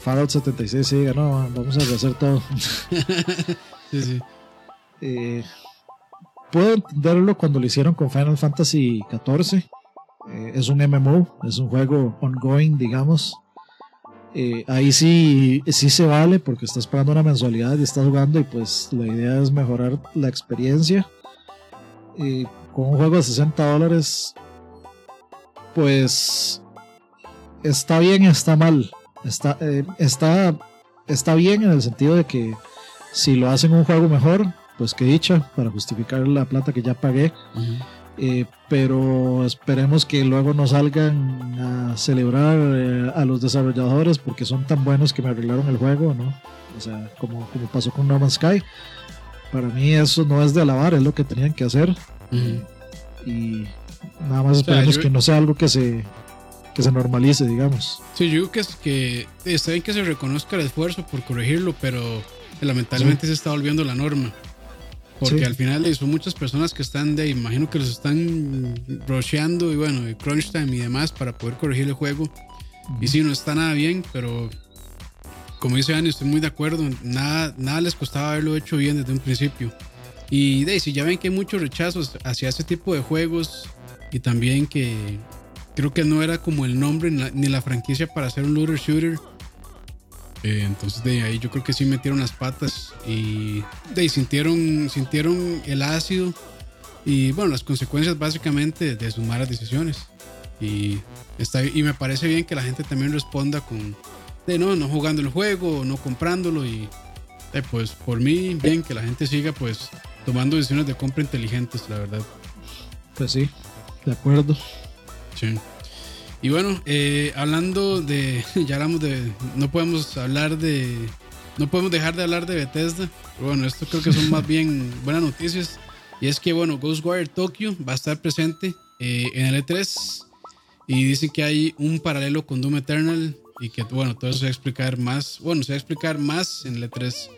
Fallout 76 y diga, no, vamos a rehacer todo. Eh, puedo entenderlo cuando lo hicieron con Final Fantasy XIV. Eh, es un MMO, es un juego ongoing, digamos. Eh, ahí sí, sí se vale porque estás pagando una mensualidad y estás jugando y pues la idea es mejorar la experiencia. Con un juego de 60 dólares, pues está bien está mal. Está, está, está bien en el sentido de que si lo hacen un juego mejor, pues que dicha para justificar la plata que ya pagué. Eh, pero esperemos que luego no salgan a celebrar eh, a los desarrolladores porque son tan buenos que me arreglaron el juego, ¿no? O sea, como, como pasó con No Man's Sky. Para mí eso no es de alabar, es lo que tenían que hacer. Y nada más esperemos que no sea algo que se, que se normalice, digamos. Sí, yo creo que, es que está bien que se reconozca el esfuerzo por corregirlo, pero lamentablemente se está volviendo la norma. Porque al final son muchas personas que están de, imagino que los están rusheando y bueno, de crunch time y demás para poder corregir el juego. Y sí, no está nada bien, pero como dice Dani, estoy muy de acuerdo. Nada, nada les costaba haberlo hecho bien desde un principio. Y de si ya ven que hay muchos rechazos hacia ese tipo de juegos y también que creo que no era como el nombre ni la franquicia para hacer un looter shooter eh, entonces de ahí yo creo que sí metieron las patas y de ahí sintieron, sintieron el ácido y bueno, las consecuencias básicamente de sus malas decisiones. Y, está, y me parece bien que la gente también responda con, de no, no jugando el juego, no comprándolo y pues por mí bien que la gente siga pues tomando decisiones de compra inteligentes, la verdad. Pues sí, de acuerdo. Sí. Y bueno, eh, hablando de, ya hablamos de, no podemos hablar de, no podemos dejar de hablar de Bethesda. Pero bueno, esto creo que son más bien buenas noticias. Y es que, bueno, Ghostwire Tokyo va a estar presente eh, en el E3. Y dicen que hay un paralelo con Doom Eternal. Y que, bueno, todo eso se va a explicar más. Bueno, se va a explicar más en el E3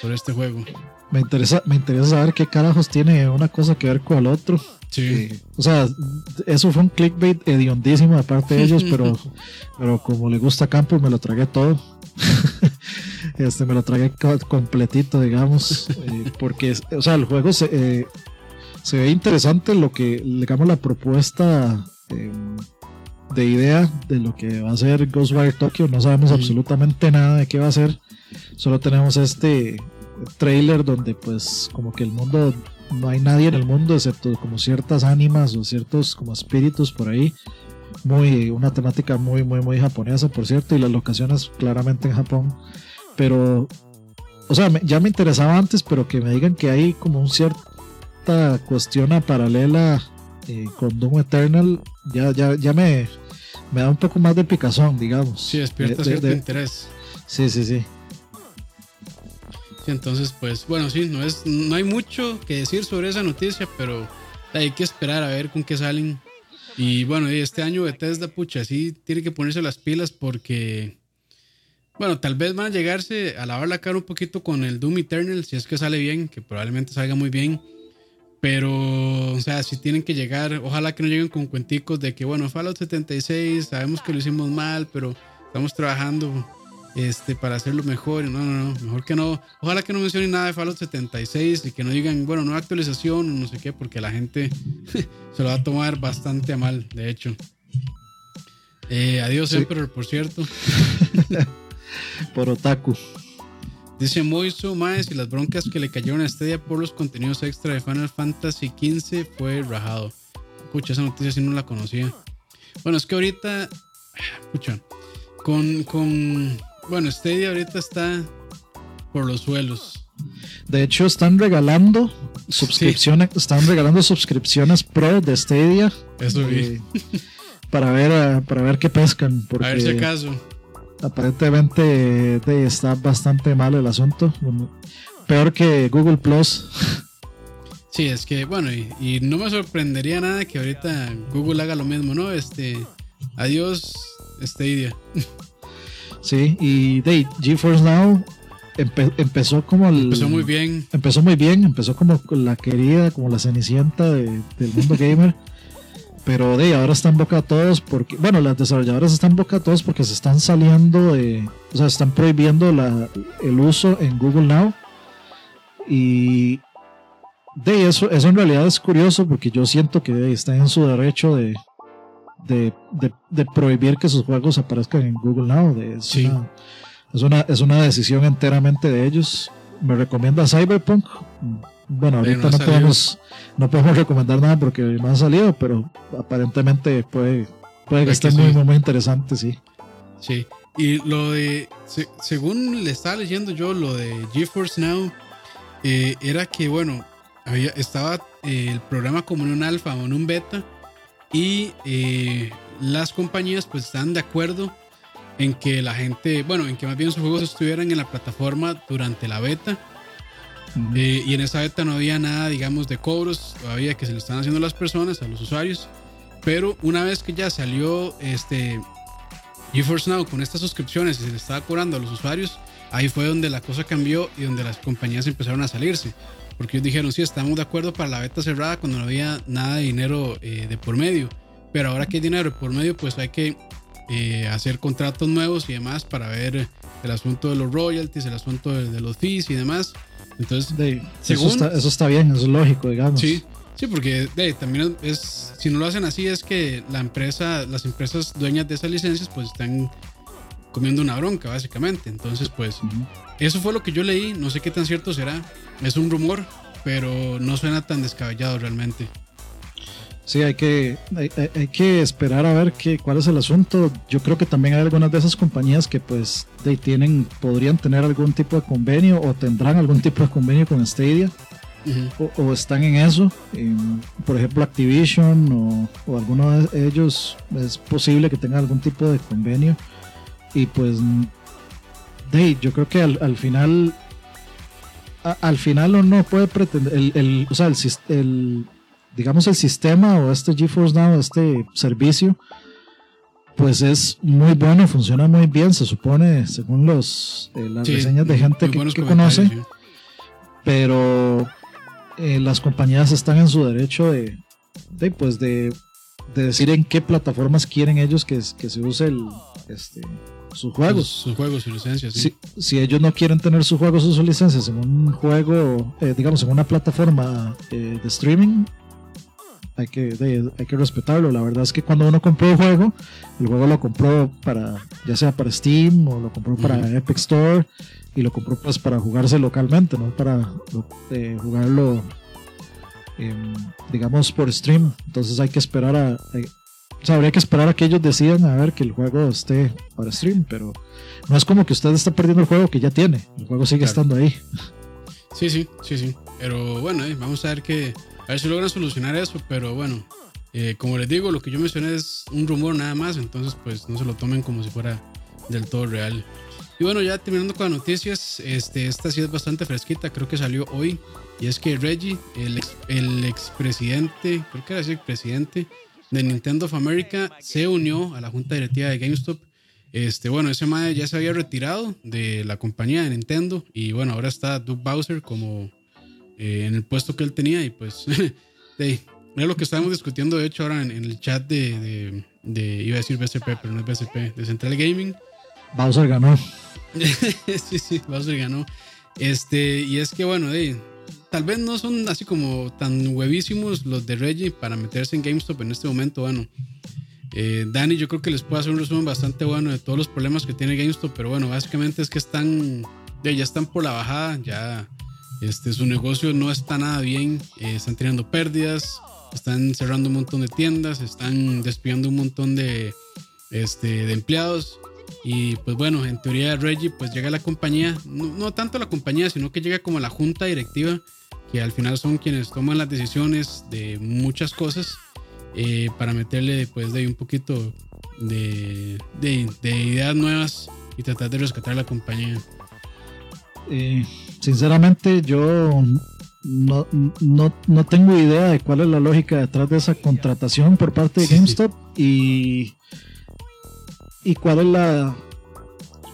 sobre este juego. Me interesa, me interesa saber qué carajos tiene una cosa que ver con el otro. Sí. O sea, eso fue un clickbait hediondísimo de parte de ellos, pero, pero como le gusta a Campos, me lo tragué todo. este, me lo tragué completito, digamos. Eh, porque, o sea, el juego se, eh, se ve interesante lo que, digamos, la propuesta em, de idea de lo que va a ser Ghostwire Tokyo. No sabemos absolutamente nada de qué va a ser. Solo tenemos este trailer donde pues como que el mundo no hay nadie en el mundo excepto como ciertas ánimas o ciertos como espíritus por ahí. Muy, una temática muy, muy, muy japonesa, por cierto, y las locaciones claramente en Japón. Pero, o sea, ya me interesaba antes, pero que me digan que hay como un cierta cuestión paralela eh, con Doom Eternal, ya, ya, ya me, me da un poco más de picazón, digamos. Sí, despierta cierto interés. Sí, sí, sí entonces, pues bueno, sí, no, es, no hay mucho que decir sobre esa noticia, pero hay que esperar a ver con qué salen. Y bueno, este año Bethesda, pucha, sí tiene que ponerse las pilas porque, bueno, tal vez van a llegarse a lavar la cara un poquito con el Doom Eternal, si es que sale bien, que probablemente salga muy bien. Pero, o sea, si tienen que llegar, ojalá que no lleguen con cuenticos de que, bueno, Fallout 76, sabemos que lo hicimos mal, pero estamos trabajando este, para hacerlo mejor. No, no, no, mejor que no. Ojalá que no mencionen nada de Fallout 76 y que no digan, bueno, nueva actualización o no sé qué, porque la gente se lo va a tomar bastante a mal, de hecho. Eh, adiós, Emperor, por cierto. por Otaku. Dice Moiso Maes y las broncas que le cayeron a Stadia por los contenidos extra de Final Fantasy XV fue rajado. Pucha, esa noticia sí no la conocía. Bueno, es que ahorita. Pucha. Con, con bueno, Stadia ahorita está por los suelos. De hecho, están regalando suscripciones, están regalando suscripciones pro de Stadia. Eso eh, para ver eh, para ver qué pescan. a ver si acaso. Aparentemente está bastante mal el asunto. Peor que Google Plus. Sí, es que, bueno, y, no me sorprendería nada que ahorita Google haga lo mismo, ¿no? Este, adiós, Stadia. Sí, y de GeForce Now empezó como empezó muy bien. Empezó muy bien, empezó como la querida, como la cenicienta del mundo gamer. pero de ahora está en boca a todos porque, bueno, las desarrolladoras están en boca a todos porque se están saliendo de, o sea, están prohibiendo la, el uso en Google Now. Y de eso, eso en realidad es curioso porque yo siento que están en su derecho de, de, de, prohibir que sus juegos aparezcan en Google Now. es, sí. una, es, una, es una decisión enteramente de ellos. Me recomienda Cyberpunk. Bueno, ahorita no, podemos, no podemos recomendar nada porque no ha salido, pero aparentemente puede, puede que esté muy, muy, interesante, sí. Sí, y lo de, según le estaba leyendo yo, lo de GeForce Now, eh, era que, bueno, había, estaba eh, el programa como en un alfa o en un beta, y eh, las compañías pues están de acuerdo en que la gente, bueno, en que más bien sus juegos estuvieran en la plataforma durante la beta. Eh, y en esa beta no había nada, digamos, de cobros todavía que se le están haciendo a las personas, a los usuarios. Pero una vez que ya salió este GeForce Now con estas suscripciones y se le estaba cobrando a los usuarios, ahí fue donde la cosa cambió y donde las compañías empezaron a salirse. Porque ellos dijeron, sí, estamos de acuerdo para la beta cerrada cuando no había nada de dinero eh, de por medio. Pero ahora que hay dinero de por medio, pues hay que eh, hacer contratos nuevos y demás para ver el asunto de los royalties, el asunto de, los fees y demás. Entonces, eso, está, bien, eso es lógico, digamos. Sí, sí, porque también es, si no lo hacen así, es que la empresa, las empresas dueñas de esas licencias, pues están comiendo una bronca, básicamente. Entonces, pues, eso fue lo que yo leí. No sé qué tan cierto será. Es un rumor, pero no suena tan descabellado realmente. Sí, hay que, hay, que esperar a ver qué, cuál es el asunto. Yo creo que también hay algunas de esas compañías que pues de, tienen, podrían tener algún tipo de convenio o tendrán algún tipo de convenio con Stadia. o, están en eso. por ejemplo, Activision o, o alguno de ellos es posible que tengan algún tipo de convenio y pues, de, yo creo que al, final, al final uno puede pretender, el, el, o sea, el, el, digamos el sistema o este GeForce Now, este servicio, pues es muy bueno, funciona muy bien, se supone, según los eh, las reseñas de gente que, conoce. Pero eh, las compañías están en su derecho de, de pues de, de, decir en qué plataformas quieren ellos que, que se use el, este, sus juegos. Sus, juegos, sus licencias. Si, si, ellos no quieren tener sus juegos o sus licencias en un juego, eh, digamos, en una plataforma eh, de streaming, hay que, hay que respetarlo. La verdad es que cuando uno compró un juego, el juego lo compró para, ya sea para Steam o lo compró para Epic Store y lo compró pues para jugarse localmente, no para eh, jugarlo, digamos, por stream. Entonces hay que esperar a, o sea, habría que esperar a que ellos decidan a ver que el juego esté para stream, pero no es como que usted está perdiendo el juego que ya tiene. El juego sigue estando ahí. Sí, sí, sí, sí. Pero bueno, eh, vamos a ver que a ver si logran solucionar eso. Pero bueno, eh, como les digo, lo que yo mencioné es un rumor nada más, entonces pues no se lo tomen como si fuera del todo real. Y bueno, ya terminando con las noticias, este, esta sí es bastante fresquita, creo que salió hoy. Y es que Reggie, el, ex, el expresidente, creo que era el presidente de Nintendo of America se unió a la junta directiva de GameStop. Este, bueno, ese mae ya se había retirado de la compañía de Nintendo y bueno, ahora está Doug Bowser como eh, en el puesto que él tenía y pues de, era lo que estábamos discutiendo de hecho ahora en, el chat de, de, iba a decir BCP, pero no es BCP, de Central Gaming. Bowser ganó. sí, sí, Bowser ganó. Este, y es que bueno, tal vez no son así como tan huevísimos los de Reggie para meterse en GameStop en este momento. Bueno, eh, Dani, yo creo que les puedo hacer un resumen bastante bueno de todos los problemas que tiene GameStop, pero bueno, básicamente es que están, ya están por la bajada, ya este, su negocio no está nada bien, eh, están teniendo pérdidas, están cerrando un montón de tiendas, están despidiendo un montón de, este, de empleados. Y pues bueno, en teoría Reggie pues llega a la compañía, no, tanto la compañía, sino que llega como la junta directiva, que al final son quienes toman las decisiones de muchas cosas eh, para meterle pues de un poquito de, ideas nuevas y tratar de rescatar la compañía. Eh, sinceramente yo no, no, tengo idea de cuál es la lógica detrás de esa contratación por parte de GameStop y ¿Y cuál es la,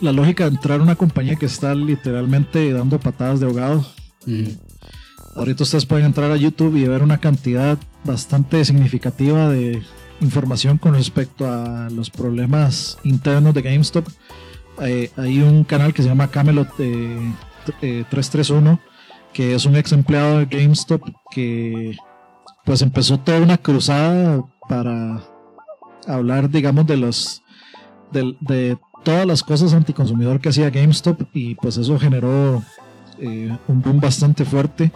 la lógica de entrar a una compañía que está literalmente dando patadas de ahogado? Mm. Ahorita ustedes pueden entrar a YouTube y ver una cantidad bastante significativa de información con respecto a los problemas internos de GameStop. Eh, hay un canal que se llama Camelot 331, eh, que es un ex empleado de GameStop que pues empezó toda una cruzada para hablar, digamos, de los de, todas las cosas anticonsumidor que hacía GameStop y pues eso generó eh, un boom bastante fuerte.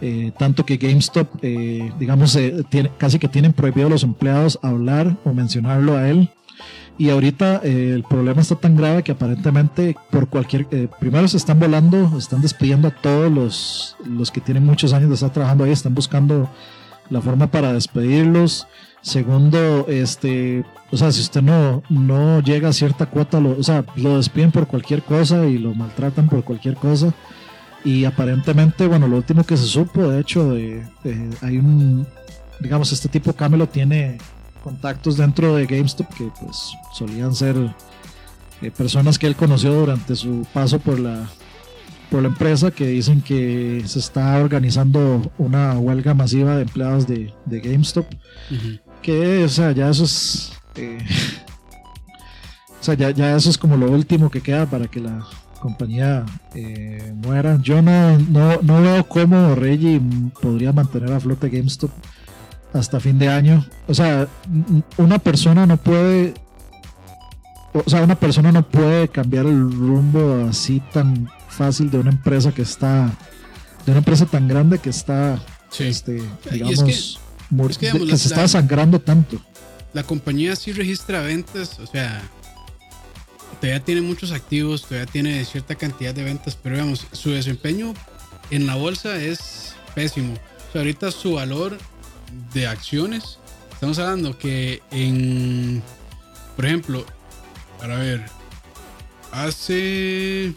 Eh, tanto que GameStop, eh, digamos, tiene, casi que tienen prohibido a los empleados hablar o mencionarlo a él. Y ahorita el problema está tan grave que aparentemente por cualquier... primero se están volando, están despidiendo a todos los, los que tienen muchos años de estar trabajando ahí, están buscando la forma para despedirlos. Segundo, este, o sea, si usted no, no llega a cierta cuota, lo, o sea, lo despiden por cualquier cosa y lo maltratan por cualquier cosa. Y aparentemente, bueno, lo último que se supo, de hecho, de, hay un, digamos, este tipo Camelo tiene contactos dentro de GameStop que pues solían ser eh, personas que él conoció durante su paso por la por la empresa que dicen que se está organizando una huelga masiva de empleados de, de GameStop que, o sea, ya eso es. Eh, o sea, ya, eso es como lo último que queda para que la compañía eh, muera. Yo no, no, veo cómo Reggie podría mantener a flote GameStop hasta fin de año. O sea, una persona no puede. O sea, una persona no puede cambiar el rumbo así tan fácil de una empresa que está. De una empresa tan grande que está. Este, digamos que, se está sangrando tanto. La compañía sí registra ventas, o sea, todavía tiene muchos activos, todavía tiene cierta cantidad de ventas, pero digamos, su desempeño en la bolsa es pésimo. Ahorita su valor de acciones, estamos hablando que en, por ejemplo, para ver, hace,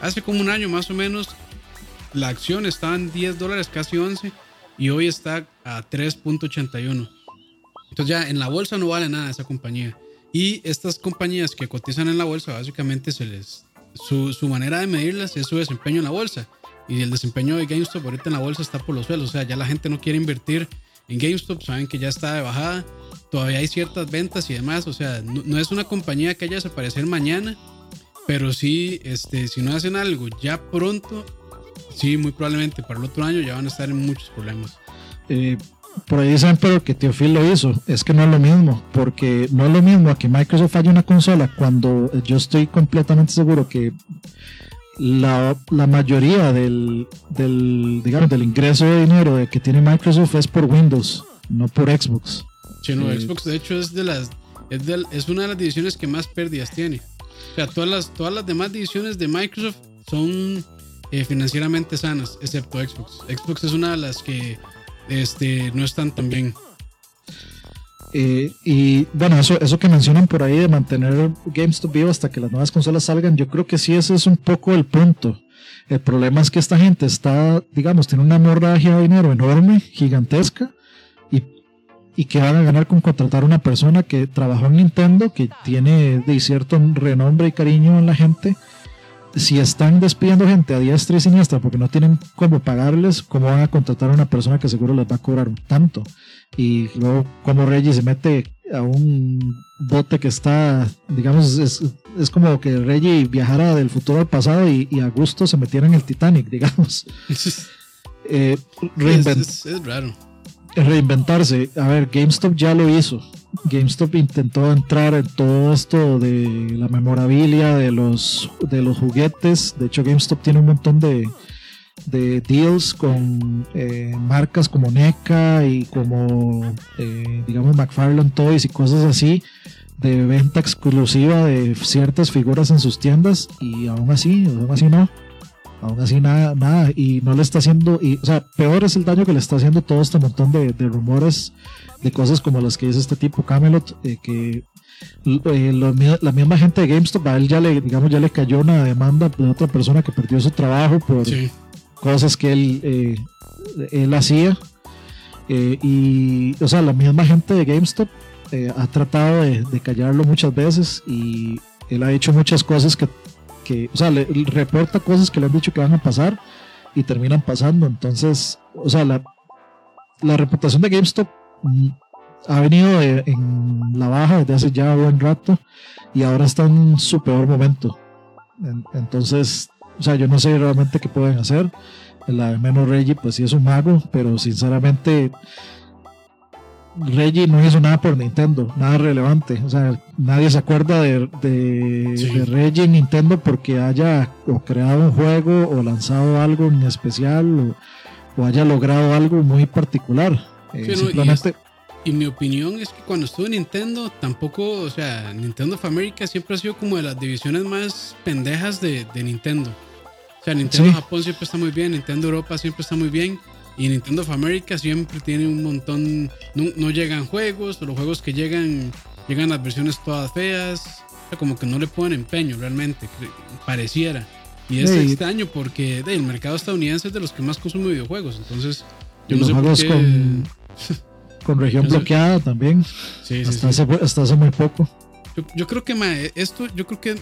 hace como un año más o menos, la acción estaba en 10 dólares, casi 11 y hoy está a 3.81. Entonces ya en la bolsa no vale nada esa compañía. Y estas compañías que cotizan en la bolsa, básicamente su, su, manera de medirlas es su desempeño en la bolsa. Y el desempeño de GameStop ahorita en la bolsa está por los suelos. O sea, ya la gente no quiere invertir en GameStop, saben que ya está de bajada. Todavía hay ciertas ventas y demás. O sea, no, es una compañía que haya desaparecer mañana. Pero sí, este, si no hacen algo ya pronto, sí, muy probablemente para el otro año ya van a estar en muchos problemas. Eh, por ahí dicen, pero que Teofil lo hizo. Es que no es lo mismo, porque no es lo mismo a que Microsoft haya una consola cuando yo estoy completamente seguro que la, la mayoría del, del, digamos, del ingreso de dinero que tiene Microsoft es por Windows, no por Xbox. Sí, no, eh, Xbox de hecho es de las es, de, es una de las divisiones que más pérdidas tiene. O sea, todas las, todas las demás divisiones de Microsoft son eh, financieramente sanas, excepto Xbox. Xbox es una de las que este, no están tan bien. Eh, y bueno, eso, eso que mencionan por ahí de mantener GameStop vivo hasta que las nuevas consolas salgan, yo creo que sí, ese es un poco el punto. El problema es que esta gente está, digamos, tiene una hemorragia de dinero enorme, gigantesca, y y que van a ganar con contratar a una persona que trabajó en Nintendo, que tiene de cierto renombre y cariño en la gente. Si están despidiendo gente a diestra y siniestra porque no tienen cómo pagarles, ¿cómo van a contratar a una persona que seguro les va a cobrar tanto? Y luego, como Reggie se mete a un bote que está, digamos, es, es como que Reggie viajara del futuro al pasado y, y a gusto se metiera en el Titanic, digamos. eh, es, es, raro. Reinventarse. A ver, GameStop ya lo hizo. GameStop intentó entrar en todo esto de la memorabilia de los, de los juguetes. De hecho, GameStop tiene un montón de, de deals con eh, marcas como NECA y como, eh, digamos, McFarlane Toys y cosas así de venta exclusiva de ciertas figuras en sus tiendas y aún así, aún así no. Aún así nada, nada, y no le está haciendo, y, o sea, peor es el daño que le está haciendo todo este montón de, rumores de cosas como las que dice este tipo Camelot, eh, que la misma gente de GameStop, a él ya le, digamos, ya le cayó una demanda de otra persona que perdió su trabajo por, cosas que él, eh, él hacía. Eh, y, o sea, la misma gente de GameStop eh, ha tratado de, callarlo muchas veces y él ha hecho muchas cosas que, que, o sea, reporta cosas que le han dicho que van a pasar y terminan pasando. Entonces, o sea, la, la reputación de GameStop mm, ha venido en la baja desde hace ya buen rato y ahora está en su peor momento. entonces, o sea, yo no sé realmente qué pueden hacer. La menos Reggie, pues sí es un mago, pero sinceramente Reggie no hizo nada por Nintendo, nada relevante. O sea, nadie se acuerda de, de, Reggie en Nintendo porque haya o creado un juego o lanzado algo en especial o, haya logrado algo muy particular. Eh, simplemente y mi opinión es que cuando estuve en Nintendo, tampoco, o sea, Nintendo of America siempre ha sido como de las divisiones más pendejas de, Nintendo. O sea, Nintendo Japón siempre está muy bien, Nintendo Europa siempre está muy bien. Y Nintendo of America siempre tiene un montón. No, llegan juegos, los juegos que llegan, llegan las versiones todas feas. O sea, como que no le ponen empeño realmente, pareciera. Y es extraño porque el mercado estadounidense es de los que más consume videojuegos. Entonces, yo no sé por qué. Con con región bloqueada también. Sí, hasta, Hace, hasta hace muy poco. Yo, creo que esto, yo creo que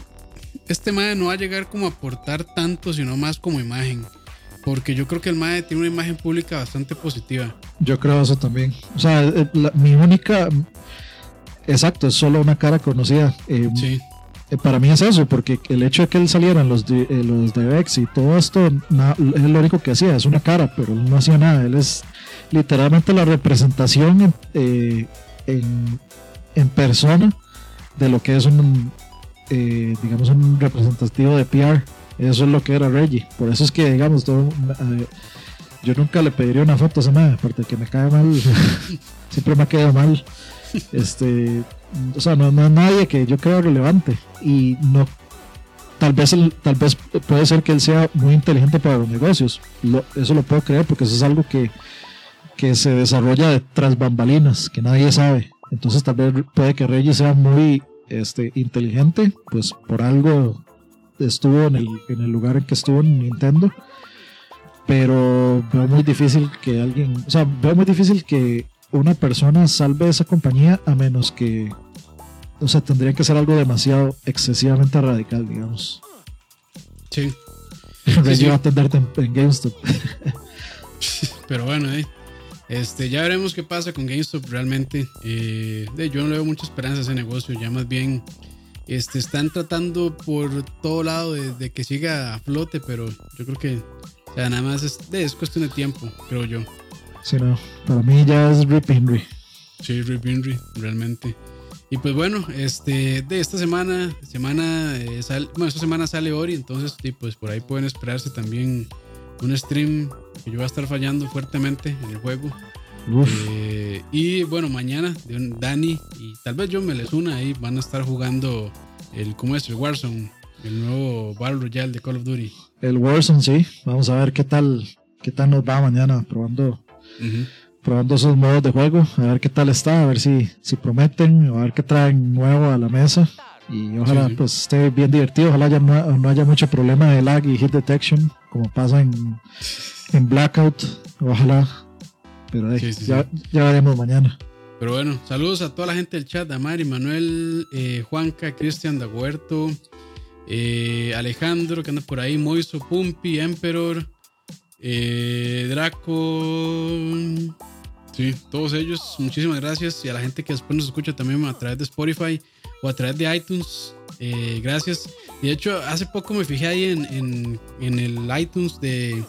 este MAE no va a llegar como a aportar tanto, sino más como imagen. Porque yo creo que el MAE tiene una imagen pública bastante positiva. Yo creo eso también. O sea, eh, mi única. Exacto, es solo una cara conocida. Eh, sí. Eh, para mí es eso, porque el hecho de que él saliera en los, de, los DX y todo esto, es lo único que hacía, es una cara, pero él no hacía nada. Él es literalmente la representación eh, en, persona de lo que es un, eh, digamos, un representativo de PR. Eso es lo que era Reggie. Por eso es que, digamos, todo, eh, yo nunca le pediría una foto a esa aparte que me cae mal, siempre me ha quedado mal. Este, o sea, no, hay nadie que yo creo relevante y no tal vez tal vez puede ser que él sea muy inteligente para los negocios eso lo puedo creer porque eso es algo que que se desarrolla tras bambalinas, que nadie sabe. Entonces tal vez puede que Reggie sea muy este, inteligente, pues por algo estuvo en el, en el lugar en que estuvo en Nintendo. Pero veo muy difícil que alguien, o sea, veo muy difícil que una persona salve esa compañía a menos que, o sea, tendría que ser algo demasiado excesivamente radical, digamos. Sí. Reggie va a atenderte en, GameStop. Pero bueno, eh. Este, ya veremos qué pasa con GameStop realmente. Eh, yo no le veo mucha esperanza a ese negocio. Ya más bien este, están tratando por todo lado de, que siga a flote, pero yo creo que nada más es, es, cuestión de tiempo, creo yo. Sí, no. Para mí ya es Rip Henry. Sí, Rip Henry, realmente. Y pues bueno, este, de esta semana, semana eh, bueno, esta semana sale Ori, entonces pues por ahí pueden esperarse también un stream que yo voy a estar fallando fuertemente en el juego. Eh, y bueno, mañana Dani y tal vez yo me les una ahí, van a estar jugando el, ¿cómo es? El Warzone, el nuevo Battle Royale de Call of Duty. El Warzone, sí. Vamos a ver qué tal, qué tal nos va mañana probando, probando esos modos de juego, a ver qué tal está, a ver si, si prometen, a ver qué traen nuevo a la mesa. Y ojalá pues esté bien divertido, ojalá no, haya mucho problema de lag y hit detection como pasa en, en Blackout, ojalá. Pero ya, ya, veremos mañana. Pero bueno, saludos a toda la gente del chat, a Mari, Manuel, eh, Juanca, Cristian Daguerto, eh, Alejandro que anda por ahí, Moiso, Pumpi, Emperor, eh, Draco. Sí, todos ellos, muchísimas gracias. Y a la gente que después nos escucha también a través de Spotify o a través de iTunes, gracias. Y de hecho, hace poco me fijé ahí en, en, el iTunes de,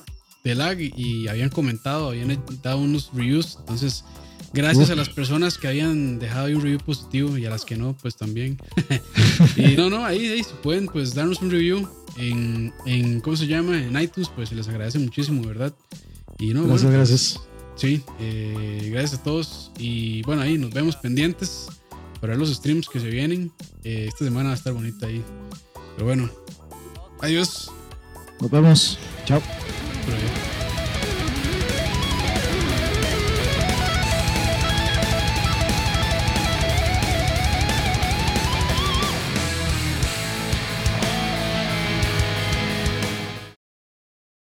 de Lag y habían comentado, habían dado unos reviews. Entonces, Gracias a las personas que habían dejado un review positivo y a las que no, pues también. y no, no, ahí, ahí si pueden pues darnos un review en, en, ¿cómo se llama? En iTunes, pues se les agradece muchísimo, ¿verdad? Y no, gracias, gracias. Sí, eh, gracias a todos. Y bueno, ahí nos vemos pendientes para los streams que se vienen. Eh, esta semana va a estar bonita ahí. Pero bueno, adiós. Nos vemos. Chao.